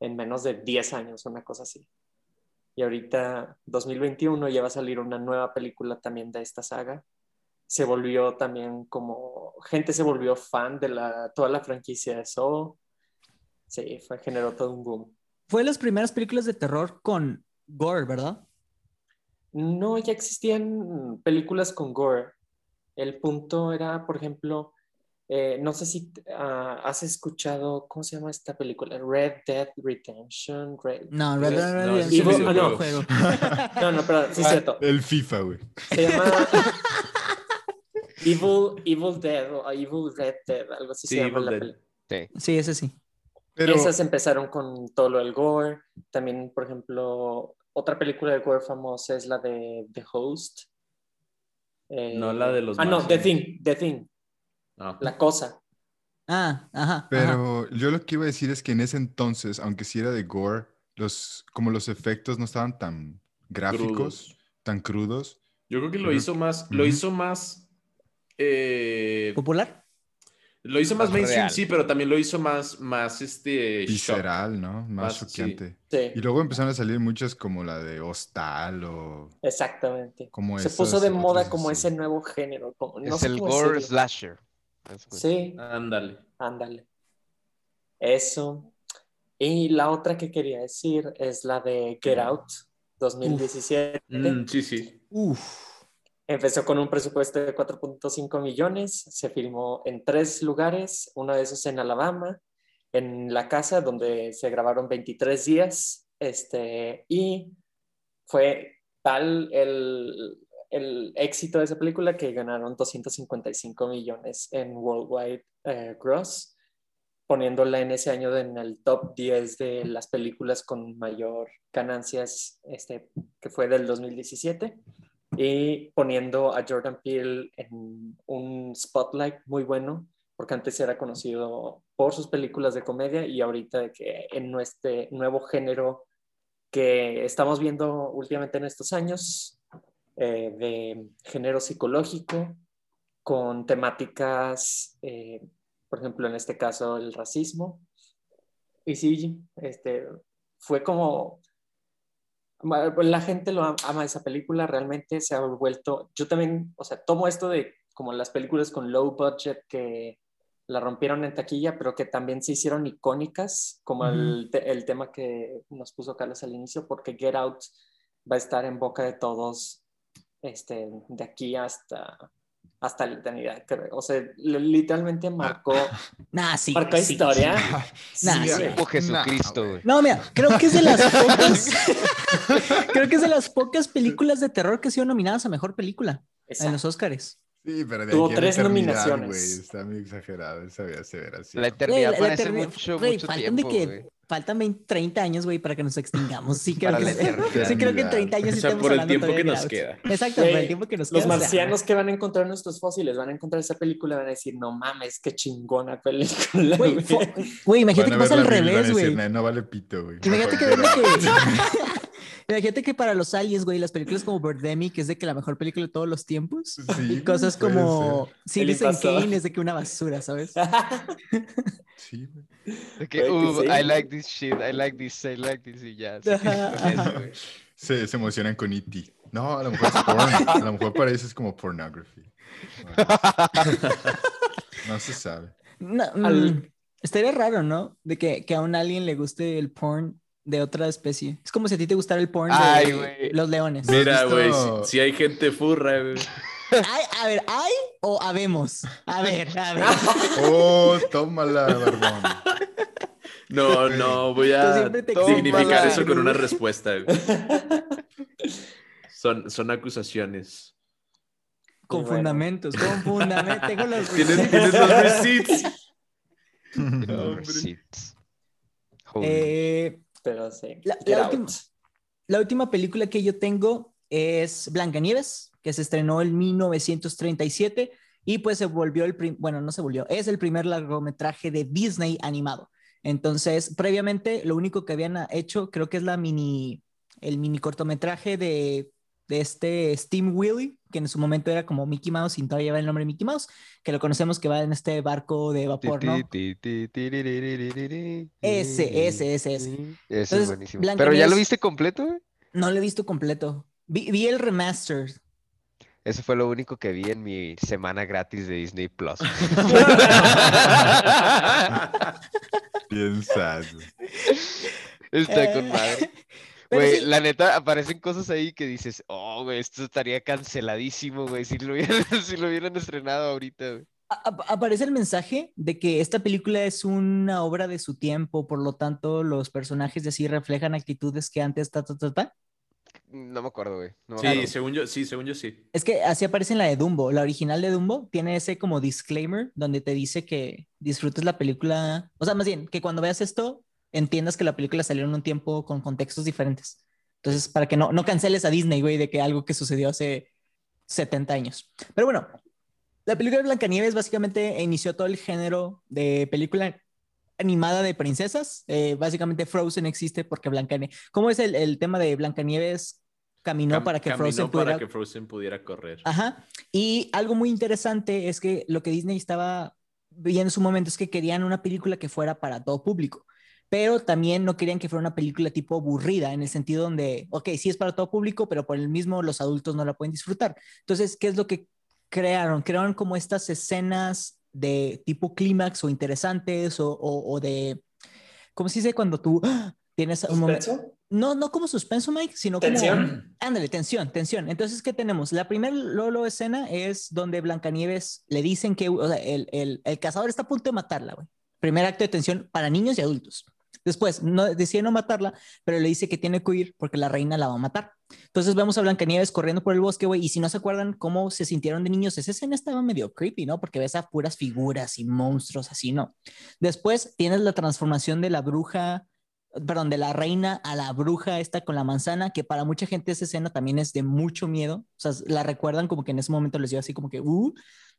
en menos de 10 años, una cosa así. Y ahorita, 2021, ya va a salir una nueva película también de esta saga. Se volvió también como, gente se volvió fan de la, toda la franquicia de Saw. Sí, fue, generó todo un boom. Fue las primeras películas de terror con gore, ¿verdad? No, ya existían películas con gore. El punto era, por ejemplo, eh, no sé si ah, has escuchado, ¿cómo se llama esta película? Red Dead Redemption. Red- No, Red Dead No, Redemption es un videojuego. juego. No, no, pero sí es cierto. El FIFA, güey. Se llama Evil, Evil Dead o Evil Red Dead, algo así Sí, se llama Evil la película. Sí, ese sí. Pero Esas empezaron con todo lo del gore. También, por ejemplo, otra película de gore famosa es la de The Host. Eh, No la de los Ah, no. The Thing, The Thing, No. la cosa. Ah, ajá. ajá. Pero yo lo que iba a decir es que en ese entonces, aunque sí era de gore, los, como los efectos no estaban tan gráficos, Crudos. tan crudos. Yo creo que lo hizo más, lo hizo más, eh, ¿Popular? Lo hizo más Más mainstream, real. sí, pero también lo hizo más, más este, shock. Visceral, ¿no? Más sí. choqueante. Sí, Y luego empezaron a salir muchas como la de Hostal o exactamente. como Se esas puso de moda como así. ese nuevo género. Como, no es sé el gore decirlo. slasher. Sí, Ándale. ándale. Eso. Y la otra que quería decir es la de Get Out 2017. Mm, sí, sí. Uf. Empezó con un presupuesto de 4.5 millones, se filmó en tres lugares, uno de esos en Alabama, en la casa donde se grabaron 23 días, este, y fue tal el, el éxito de esa película que ganaron 255 millones en Worldwide eh, Gross, poniéndola en ese año en el top 10 de las películas con mayor ganancias, este, que fue del 2017 y poniendo a Jordan Peele en un spotlight muy bueno, porque antes era conocido por sus películas de comedia y ahorita que en este nuevo género que estamos viendo últimamente en estos años, eh, de género psicológico, con temáticas, eh, por ejemplo, en este caso, el racismo. Y sí, este, fue como la gente lo ama, ama esa película, realmente se ha vuelto, yo también, o sea, tomo esto de como las películas con low budget que la rompieron en taquilla, pero que también se hicieron icónicas, como el, te- el tema que nos puso Carlos al inicio, porque Get Out va a estar en boca de todos este, de aquí hasta, hasta la eternidad. creo. O sea, li- literalmente marcó, Nah, sí. marcó sí, historia. Nah, Sí, sí. güey. Como Jesucristo, Nah, güey. No, mira, creo que es de las pocas. creo que es de las pocas películas de terror que han sido nominadas a mejor película en los Oscars. Sí, pero de Tuvo la tres nominaciones. güey, Está muy exagerado, esa veía se ver así. La eternidad la- la parece eternidad- mucho, güey, mucho faltan tiempo, de que. Faltan 20, 30 años, güey, para que nos extingamos. Sí, creo Para que, sí, creo que en 30 años O sea, estamos por el hablando tiempo que de nos queda. Exacto, por Güey, el tiempo que nos Los queda. o sea, marcianos que van a encontrar nuestros fósiles van a encontrar esa película y van a decir, no mames, qué chingona película. Güey, güey". fo- güey, imagínate que pasa al revés, güey. "Nah, No vale pito, güey. Imagínate que, Imagínate que para los aliens, güey, las películas como Birdemic es de que la mejor película de todos los tiempos. Sí, y cosas como Citizen. Kane es de que una basura, ¿sabes? Sí, güey. De que "Uh. I like this shit, I like this, I like this, y ya. se. Se, se emocionan con E.T. No, a lo mejor es porn. A lo mejor para eso es como pornography. No se sabe. No, Al- mm, estaría raro, ¿no? De que, que a un alguien le guste el porn de otra especie. Es como si a ti te gustara el porn de Ay, güey. los leones. ¿No has Mira, güey, si, si hay gente furra, güey. Ay, a ver, ¿hay o habemos? A ver, a ver. Oh, tómala, barbón. No, no, voy a significar eso con una respuesta. Son, son acusaciones. Con Bueno. fundamentos, con fundamentos. Tengo los ¿Tienes, tienes los receipts. Los hombre. receipts. Eh, Pero sí. La- última- la última película que yo tengo es Blancanieves, que se estrenó en 1937 y pues se volvió el, bueno, no se volvió, es el primer largometraje de Disney animado. Entonces, previamente, lo único que habían hecho, creo que es la mini, el mini cortometraje de, de este Steam Willie, que en su momento era como Mickey Mouse sin todavía llevar el nombre Mickey Mouse, que lo conocemos que va en este barco de vapor, ¿no? Ese, ese, ese, ese. Ese es buenísimo. ¿Pero ya lo viste completo? No lo he visto completo. Vi, vi el remaster, Eso fue lo único que vi en mi semana gratis de Disney Plus. Bien sad. Está con Eh, madre. Güey, sí. la neta, aparecen cosas ahí que dices, oh, güey, esto estaría canceladísimo, güey, si lo hubieran, si lo hubieran estrenado ahorita, güey. Aparece el mensaje de que esta película es una obra de su tiempo, por lo tanto los personajes de así reflejan actitudes que antes ta ta ta ta. No me acuerdo, güey. no Sí, acuerdo. según yo, sí, según yo sí. Es que así aparece en la de Dumbo, la original de Dumbo tiene ese como disclaimer donde te dice que disfrutes la película, o sea, más bien que cuando veas esto entiendas que la película salió en un tiempo con contextos diferentes. Entonces, para que no, no canceles a Disney, güey, de que algo que sucedió hace 70 años. Pero bueno, la película de Blancanieves básicamente inició todo el género de película animada de princesas. Eh, básicamente Frozen existe porque Blancanieves... ¿Cómo es el, el tema de Blancanieves caminó Cam- para que caminó Frozen para pudiera... que Frozen pudiera correr. Ajá. Y algo muy interesante es que lo que Disney estaba viendo en su momento es que querían una película que fuera para todo público, pero también no querían que fuera una película tipo aburrida, en el sentido donde, ok, sí es para todo público, pero por el mismo los adultos no la pueden disfrutar. Entonces, ¿qué es lo que crearon? Crearon como estas escenas de tipo clímax o interesantes o, o- o de, ¿cómo se dice cuando tú ¡ah! tienes un momento? No, no como suspenso, Mike, sino como... ¿Tensión? Ándale, tensión, tensión. Entonces, ¿qué tenemos? La primera Lolo escena es donde Blancanieves le dicen que o sea, el, el, el cazador está a punto de matarla, güey. Primer acto de tensión para niños y adultos. Después, no, decide no matarla, pero le dice que tiene que huir porque la reina la va a matar. Entonces vemos a Blancanieves corriendo por el bosque, güey, y si no se acuerdan cómo se sintieron de niños, esa escena estaba medio creepy, ¿no? Porque ves a puras figuras y monstruos así, ¿no? Después tienes la transformación de la bruja, perdón, de la reina a la bruja esta con la manzana, que para mucha gente esa escena también es de mucho miedo, o sea, la recuerdan como que en ese momento les dio así como que, uh,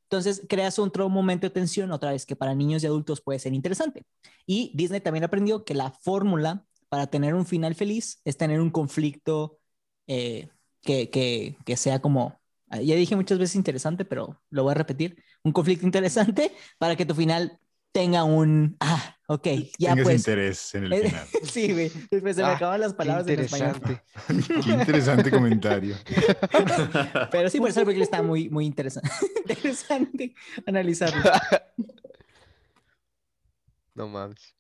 entonces creas otro momento de tensión, otra vez que para niños y adultos puede ser interesante. Y Disney también aprendió que la fórmula para tener un final feliz es tener un conflicto eh, que, que, que sea como, ya dije muchas veces interesante, pero lo voy a repetir, un conflicto interesante para que tu final tenga un, ah, ok, ya Tengas pues. interés en el final. Sí, güey. Después se me Ah, acaban las Qué palabras en español. interesante. Qué interesante comentario. Pero sí, por eso está muy, muy interesante. interesante analizarlo. No mames.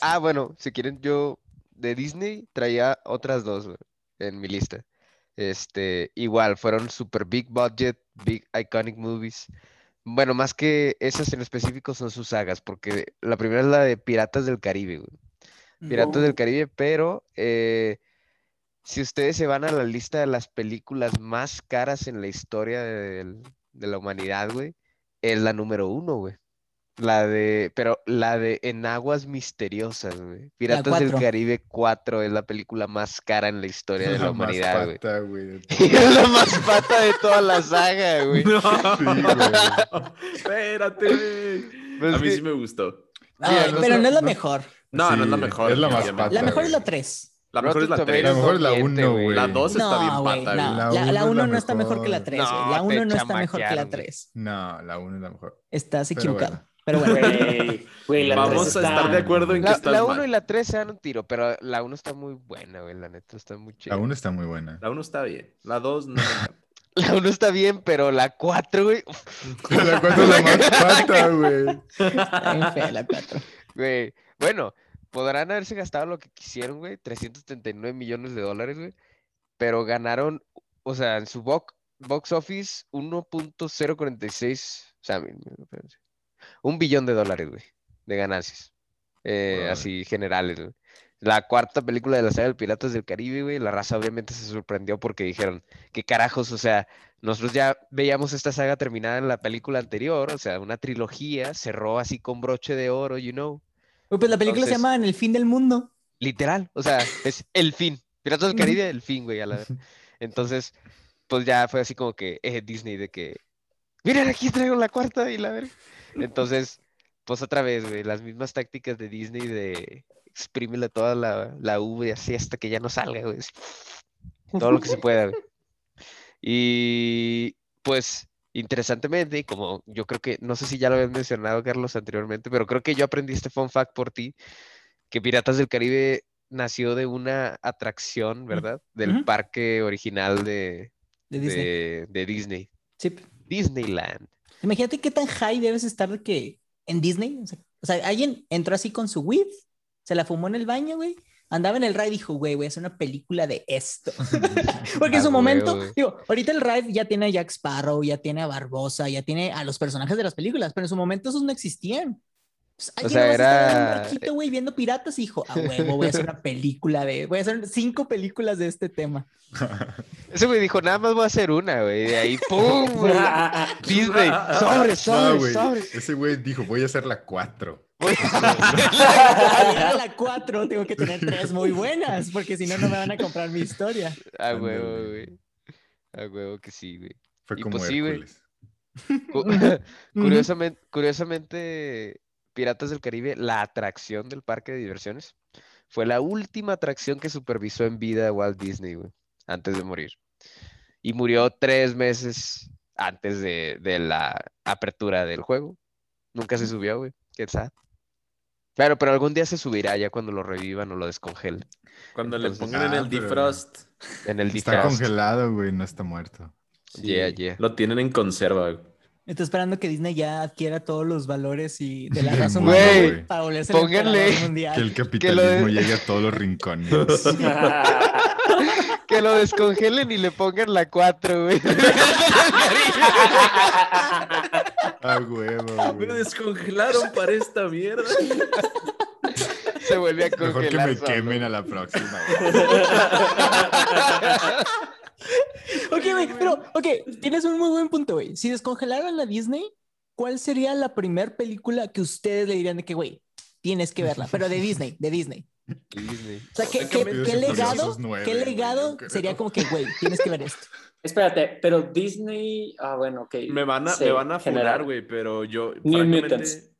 Ah, bueno, si quieren, yo de Disney traía otras dos güey, en mi lista. Este, igual, fueron super big budget, big iconic movies. Bueno, más que esas en específico son sus sagas, porque la primera es la de Piratas del Caribe, güey. Piratas del Caribe, pero eh, si ustedes se van a la lista de las películas más caras en la historia del- de, la humanidad, güey, es la número uno, güey. La de, pero la de En Aguas Misteriosas, güey. Piratas del. Caribe 4 es la película más cara en la historia de la más humanidad, güey. pata, güey, es la más pata de toda la saga, güey. No, Sí, güey. espérate. güey. Pues A mí que- sí me gustó. Mira, no pero es no es la no- mejor. No, no es la Sí, mejor. es la más definitivamente. La pata, mejor es la güey. 3. La mejor es la Rotten 3. La mejor es la miente, uno, güey. güey. La 2 está No, bien güey, pata, güey. La La, uno la es 1 la no está mejor que la mejor. 3, güey. La te 1 no está mejor que la chamaquearon, güey. 3. No, la 1 es la mejor. Estás equivocado. Bueno. Pero bueno, Güey, güey, la Vamos a estar de acuerdo en que La, estás la mal. 1 y la 3 se dan un tiro, pero la 1 está muy buena, güey, la neta, está muy La chida. 1 está muy buena. La 1 está bien. La 2 no. La 1 está bien, pero la 4, güey, La 4 es la más pata, güey. está fea la 4. güey. Bueno, podrán haberse gastado lo que quisieron, güey, 339 millones de dólares, güey, pero ganaron, o sea, en su box, box office 1.046, o sea, un billón de dólares, güey, de ganancias, eh, así generales, güey. La cuarta película de la saga de Piratas del Caribe, güey, la raza obviamente se sorprendió porque dijeron, ¿qué carajos? O sea, nosotros ya veíamos esta saga terminada en la película anterior, o sea, una trilogía, cerró así con broche de oro, you know. Pues la película se llama En el fin del mundo. Literal, o sea, es el fin. Piratas del. Caribe, el fin, güey. a la- Entonces, pues ya fue así como que eh, Disney de que, miren, aquí traigo la cuarta y la ver. Entonces, pues otra vez, güey, las mismas tácticas de Disney de exprímele toda la, la V así hasta que ya no salga, güey. Todo lo que se pueda, güey. Y pues, interesantemente, y como yo creo que, no sé si ya lo habías mencionado, Carlos, anteriormente, pero creo que yo aprendí este fun fact por ti, que Piratas del Caribe nació de una atracción, ¿verdad? Del parque original de, De Disney. de- de Disney. Sí. Disneyland. Imagínate qué tan high debes estar de que en Disney. O sea, o sea, alguien entró así con su weed, se la fumó en el baño, güey. Andaba en el ride y dijo, güey, voy a hacer una película de esto. Porque en Ah, su momento, huevo, güey. digo, ahorita el ride ya tiene a Jack Sparrow, ya tiene a Barbosa, ya tiene a los personajes de las películas, pero en su momento esos no existían. Pues, alguien sea, un era- barquito, güey, viendo piratas y dijo, a huevo, voy a hacer una película de, voy a hacer cinco películas de este tema. Ese güey dijo, nada más voy a hacer una, güey. De ahí, ¡pum! güey! Disney, sobres, No, sobres, güey. sobres. Ese güey dijo, voy a hacer la 4. Para llegar a la cuatro tengo que tener tres muy buenas, porque si no, no me van a comprar mi historia. A huevo, güey. A huevo que sí, güey. Fue como pues Curiosamente, curiosamente, Piratas del Caribe, la atracción del parque de diversiones, fue la última atracción que supervisó en vida Walt Disney, güey, antes de morir. Y murió tres meses antes de, de la apertura del juego. Nunca se subió, güey. Qué sad. Claro, pero algún día se subirá ya cuando lo revivan o lo descongelen. Cuando le pongan en el defrost, En el Está congelado, güey, no está muerto. Yeah, yeah. lo tienen en conserva. güey. Estoy esperando que Disney ya adquiera todos los valores y de la humana güey, para volverse Pónganle el mundial. Que el lo capitalismo de- llegue a todos los rincones. Que lo descongelen y le pongan la 4, güey. A huevo, Me descongelaron para esta mierda. Se vuelve a Mejor que congelar me solo. quemen a la próxima. Ok, güey, pero, ok, tienes un muy buen punto, güey. Si descongelaran la Disney, ¿cuál sería la primer película que ustedes le dirían de que, güey, tienes que verla? Pero de Disney, de Disney. Disney. O sea, ¿qué, legado, nueve, qué legado creo. sería como que, güey, tienes que ver esto? Espérate, pero Disney. Ah, bueno, ok. Me van a, Sí, me van a general. funar, güey, pero yo, New francamente... Mutants.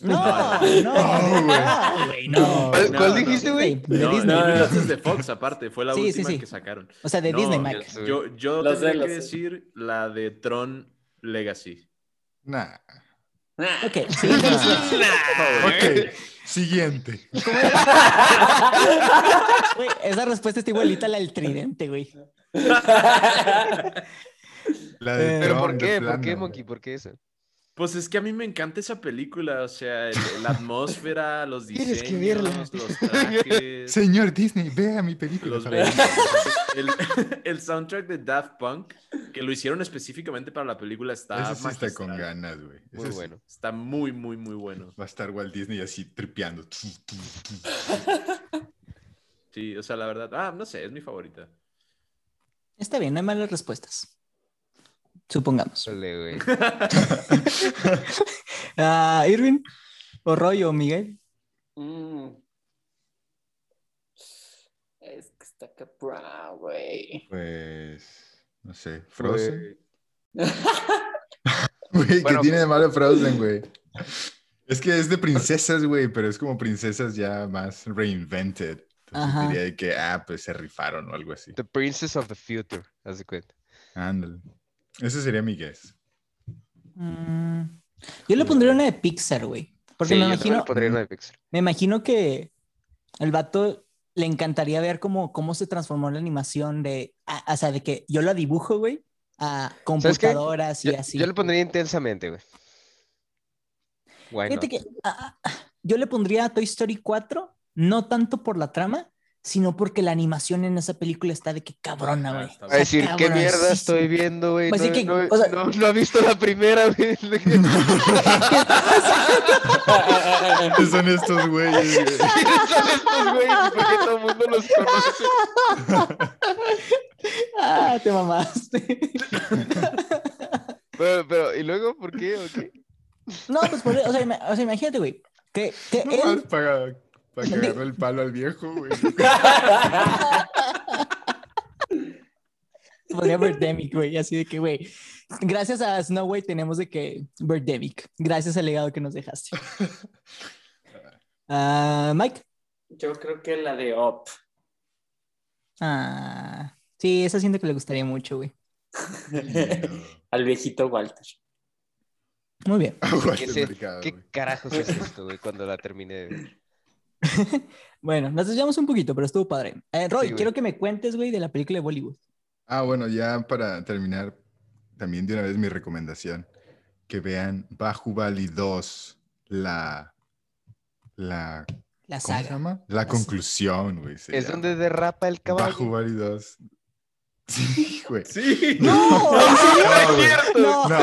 No, no, no, güey, no. ¿Cuál, No, cuál no. dijiste, güey? De No, Disney. New Mutants es de Fox, aparte, fue la Sí, sí, última sí. que sacaron. O sea, de No, Disney, Mac. Yo, yo Lo sé, tendría que sé. decir la de Tron Legacy. Nah. Ah. Ok, siguiente respuesta. Ok, siguiente. Güey, esa respuesta está igualita a la del tridente, güey. La de Eh, ¿Pero Tron, por de qué? ¿Por qué, Monkey? ¿Por qué eso? Pues es que a mí me encanta esa película, o sea, el- la atmósfera, los Tienes diseños, que verla. los trajes, Señor Disney, vea mi película. los. El, el soundtrack de Daft Punk, que lo hicieron específicamente para la película, está Ese sí está con ganas, güey. Muy bueno. Está muy, muy, muy bueno. Va a estar Walt Disney así tripeando. Sí, o sea, la verdad, ah, no sé, es mi favorita. Está bien, no hay malas respuestas. Supongamos. Güey. Ah, Irving, o Roy o Miguel. Mm. Es que está cabrón, güey. Pues, no sé, Frozen. Güey. ¿qué Bueno, tiene de malo Frozen, güey? Es que es de princesas, güey, pero es como princesas ya más reinvented. Entonces Ajá. diría de que, ah, pues se rifaron o algo así. The Princess of the Future, haz de cuenta. Ándale. Ese sería mi guess. Mm, Yo le pondría una de Pixar, güey. Porque Sí, me yo también le imagino, pondría una de Pixar. me imagino que el vato le encantaría ver cómo, cómo se transformó la animación de, a- o sea, de que yo la dibujo, güey, a computadoras y Yo, así. yo le pondría intensamente, güey. Fíjate not? que ah, ah, yo le pondría a Toy Story 4, no tanto por la trama, sino porque la animación en esa película está de que cabrona, Ah, güey. Va a decir, ¿qué mierda estoy viendo, güey? Pues no, sí que, no- o sea- no- no ha visto la primera, güey. ¿Qué son estos güeyes? güey? ¿Quiénes son estos güeyes? ¿Por qué todo el mundo los conoce? Ah, te mamaste. Pero, pero, ¿y luego por qué? ¿O qué? No, pues por, o, sea, o sea, imagínate, güey, que, que él, para, para que agarre el palo al viejo, güey. podría Birdemic, güey, así de que, güey, gracias a Snow White tenemos de que Birdemic, gracias al legado que nos dejaste. Ah, Mike. Yo creo que la de Up. Ah, sí, esa siento que le gustaría mucho, güey. Al viejito Walter. Muy bien. ¿Qué, mercado, ¿Qué güey. carajos es esto, güey? Cuando la termine de ver. Bueno, nos desviamos un poquito, pero estuvo padre. Eh, Roy, Sí, quiero que me cuentes, güey, de la película de Bollywood. Ah, bueno, ya para terminar, también de una vez mi recomendación, que vean Bahubali 2, la, la, La ¿cómo se saga. llama? La conclusión, güey. Es llama. donde derrapa el caballo. Bahubali 2. Sí, güey. Sí. ¡No! No, güey. No. No.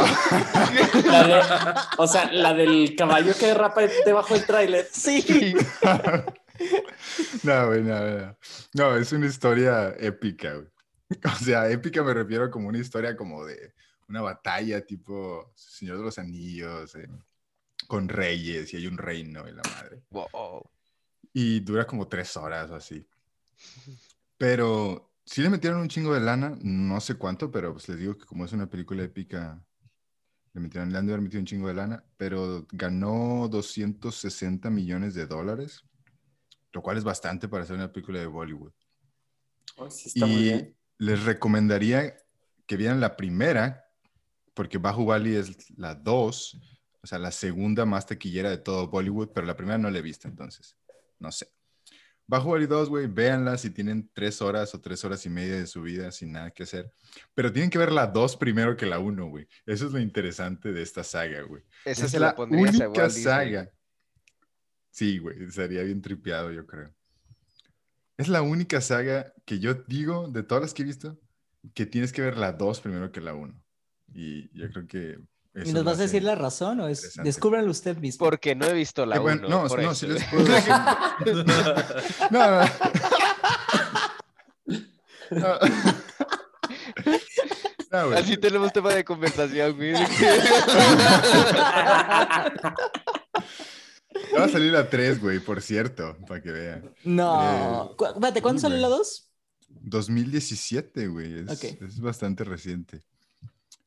La de- o sea, la del caballo que derrapa debajo del tráiler. Sí. No, güey, no, no. No, es una historia épica, güey. O sea, épica me refiero como una historia como de una batalla tipo Señor de los Anillos, eh, con reyes y hay un reino y la madre. Wow. Y dura como tres horas o así. Pero sí le metieron un chingo de lana, no sé cuánto, pero pues les digo que como es una película épica, le metieron, le han de haber metido un chingo de lana, pero ganó 260 millones de dólares, lo cual es bastante para hacer una película de Bollywood. Sí, está muy Y bien. les recomendaría que vieran la primera, porque Bahubali es la 2, o sea, la segunda más taquillera de todo Bollywood, pero la primera no la he visto, entonces, no sé. Bahubali 2, güey, véanla si tienen tres horas o tres horas y media de su vida sin nada que hacer. Pero tienen que ver la 2 primero que la 1, güey. Eso es lo interesante de esta saga, güey. Esa es se la la única saga. Sí, güey, sería bien tripeado, yo creo. Es la única saga que yo digo, de todas las que he visto, que tienes que ver la 2 primero que la 1. Y yo creo que... ¿Y eso nos lo vas a decir la razón o es descúbralo usted mismo? Porque no he visto la Eh, bueno, 1. no, no, sí les puedo decir. No, no. No. No, güey. Así tenemos tema de conversación, güey. Va a salir la 3, güey, por cierto, para que vean. No. Eh, Cu- Espérate, ¿cuándo salió la 2? 2017, güey. Es, Ok. es bastante reciente.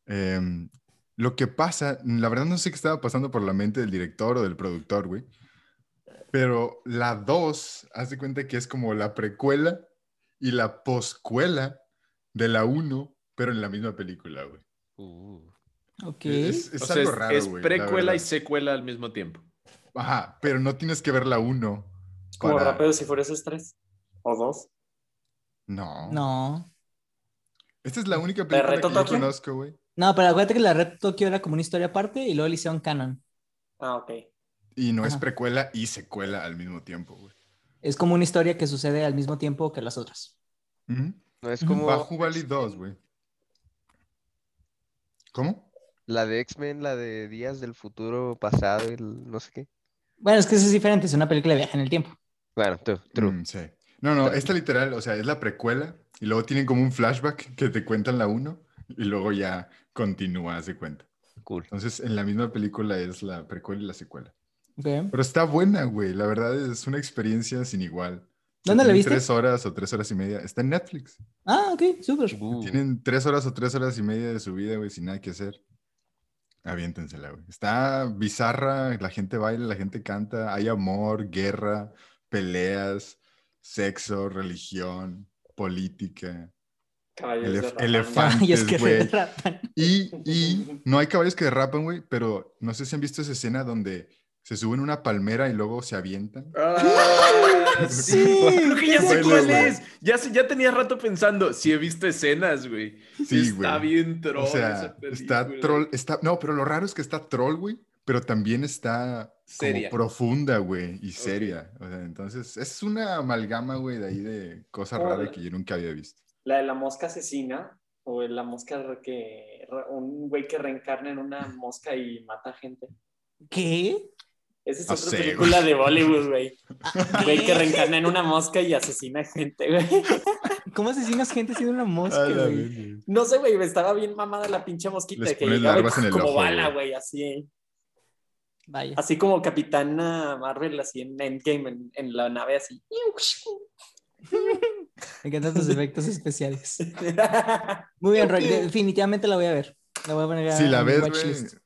Em, lo que pasa, la verdad no sé qué estaba pasando por la mente del director o del productor, güey. Pero la 2, haz de cuenta que es como la precuela y la poscuela de la 1, pero en la misma película, güey. Uh, Ok. Es, es O sea, algo es, raro, es precuela y secuela al mismo tiempo. Ajá, pero no tienes que ver la 1. Como para- Rápidos y Furiosos 3. O 2. No. No. Esta es la única película que yo conozco, güey. No, pero acuérdate que la Red Tokyo era como una historia aparte y luego le hicieron canon. Ah, ok. Y no es precuela y secuela al mismo tiempo, güey. Es como una historia que sucede al mismo tiempo que las otras. No es como Bahubali 2, güey. ¿Cómo? la de X-Men, la de Días del Futuro Pasado, el no sé qué. Bueno, es que eso es diferente, es una película de viaje en el tiempo. Bueno, tú, true. Mm, sí. No, no, esta literal, o sea, es la precuela y luego tienen como un flashback que te cuentan la 1 y luego ya continúa, hace cuenta. Cool. Entonces, en la misma película es la precuela y la secuela. Pero está buena, güey. La verdad es una experiencia sin igual. ¿Dónde la viste? Tres horas o tres horas y media. Está en Netflix. Ah, ok, súper. Uh, Tienen tres horas o tres horas y media de su vida, güey, sin nada que hacer. Aviéntensela, güey. Está bizarra, la gente baila, la gente canta, hay amor, guerra, peleas, sexo, religión, política. Caballos Elef- elefantes, que derrapan. Y, y no hay caballos que derrapan, güey, pero no sé si han visto esa escena donde se suben a una palmera y luego se avientan. Ah, sí, creo que ya sé cuál es. Ya, ya tenía rato pensando. Sí, he visto escenas, güey. Sí, está güey. bien troll. O sea, esa está troll, está, no, pero lo raro es que está troll, güey, pero también está como profunda, güey, y seria. O sea, entonces es una amalgama, güey, de ahí de cosas raras que yo nunca había visto. La de la mosca asesina, o la mosca que. Un güey que reencarna en una mosca y mata gente. ¿Qué? Esa es No otra sé, película de Bollywood, güey. Ah, Güey que reencarna en una mosca y asesina gente, güey. ¿Cómo asesinas gente siendo una mosca, A la güey? No sé, güey, estaba bien mamada la pinche mosquita Les de que llegaba como ojo, bala, güey. güey, así. Vaya. Así como Capitana Marvel, así en Endgame, en, en la nave, así. Me encantan tus efectos especiales. Muy bien, Roy. Definitivamente la voy a ver. La voy a poner a Si la en mi ves, watchlist.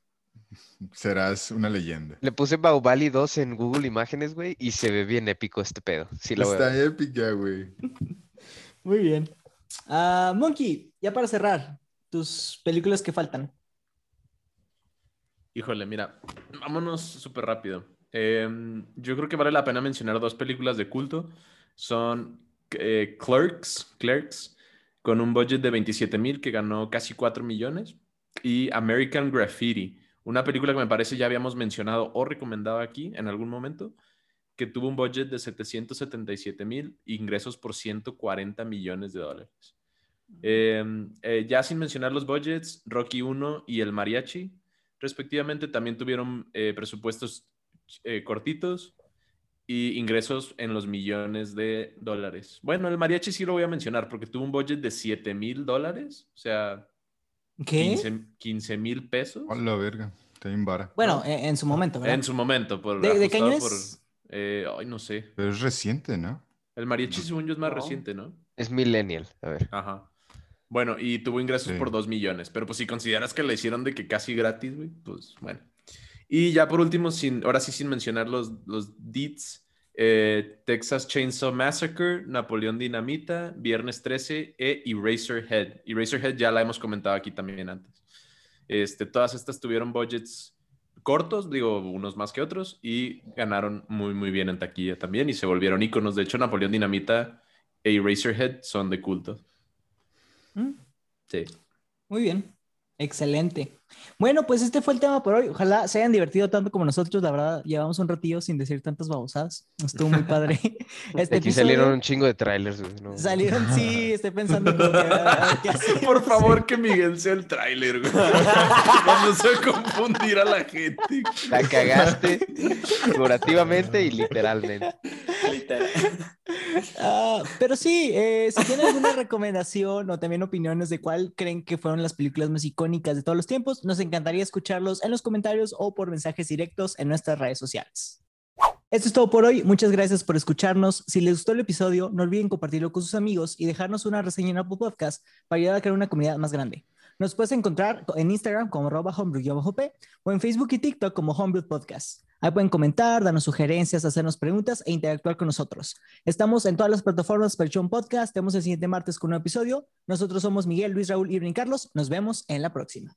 serás una leyenda. Le puse Baubali 2 en Google Imágenes, güey, y se ve bien épico este pedo. Sí, la voy a ver. Está épica, güey. Muy bien. Ah, Monkey, ya para cerrar, tus películas que faltan. Híjole, mira, vámonos súper rápido. Em, yo creo que vale la pena mencionar dos películas de culto. Son eh, Clerks, Clerks, con un budget de 27 mil que ganó casi 4 millones. Y American Graffiti, una película que me parece ya habíamos mencionado o recomendado aquí en algún momento, que tuvo un budget de 777 mil, ingresos por 140 millones de dólares. Em, eh, ya sin mencionar los budgets, Rocky 1 y El Mariachi, respectivamente, también tuvieron eh, presupuestos eh, cortitos y ingresos en los millones de dólares. Bueno, el mariachi sí lo voy a mencionar porque tuvo un budget de 7 mil dólares, o sea, ¿Qué? 15 mil pesos Hola, verga. Está bien vara. Bueno, en, en su momento, ¿verdad? en su momento. Por, ¿De, de qué año es? por, eh, ay, no sé. Pero es reciente, ¿no? El mariachi, según yo, es más No. reciente, ¿no? Es Millennial. A ver. Ajá. Bueno, y tuvo ingresos Sí. por 2 millones, pero pues si consideras que la hicieron de que casi gratis, güey, pues bueno. Y ya por último, sin, ahora sí sin mencionar los, los deeds, eh, Texas Chainsaw Massacre, Napoleón Dinamita, Viernes 13 e Eraserhead. Eraserhead ya la hemos comentado aquí también antes. Este, todas estas tuvieron budgets cortos, digo, unos más que otros, y ganaron muy, muy bien en taquilla también y se volvieron íconos. De hecho, Napoleón Dinamita e Eraserhead son de culto. Mm, Sí. Muy bien. Excelente. Bueno, pues este fue el tema por hoy. Ojalá se hayan divertido tanto como nosotros. La verdad, llevamos un ratillo sin decir tantas babosadas. Estuvo muy padre. Este Aquí episodio- salieron un chingo de trailers, güey. no. Salieron, sí, estoy pensando como que, a ver qué hacer. Por favor, que Miguel sea el tráiler, güey. Vamos a confundir a la gente. La cagaste figurativamente y literalmente. Literal. Ah, pero sí, eh, si tienen alguna recomendación o también opiniones de cuál creen que fueron las películas más icónicas de todos los tiempos, nos encantaría escucharlos en los comentarios o por mensajes directos en nuestras redes sociales. Esto es todo por hoy. Muchas gracias por escucharnos. Si les gustó el episodio, no olviden compartirlo con sus amigos y dejarnos una reseña en Apple Podcast para ayudar a crear una comunidad más grande. Nos puedes encontrar en Instagram como homebrew-p o en Facebook y TikTok como Homebrew Podcast. Ahí pueden comentar, darnos sugerencias, hacernos preguntas e interactuar con nosotros. Estamos en todas las plataformas un podcast. Tenemos el siguiente martes con un episodio. Nosotros somos Miguel, Luis, Raúl, y Carlos. Nos vemos en la próxima.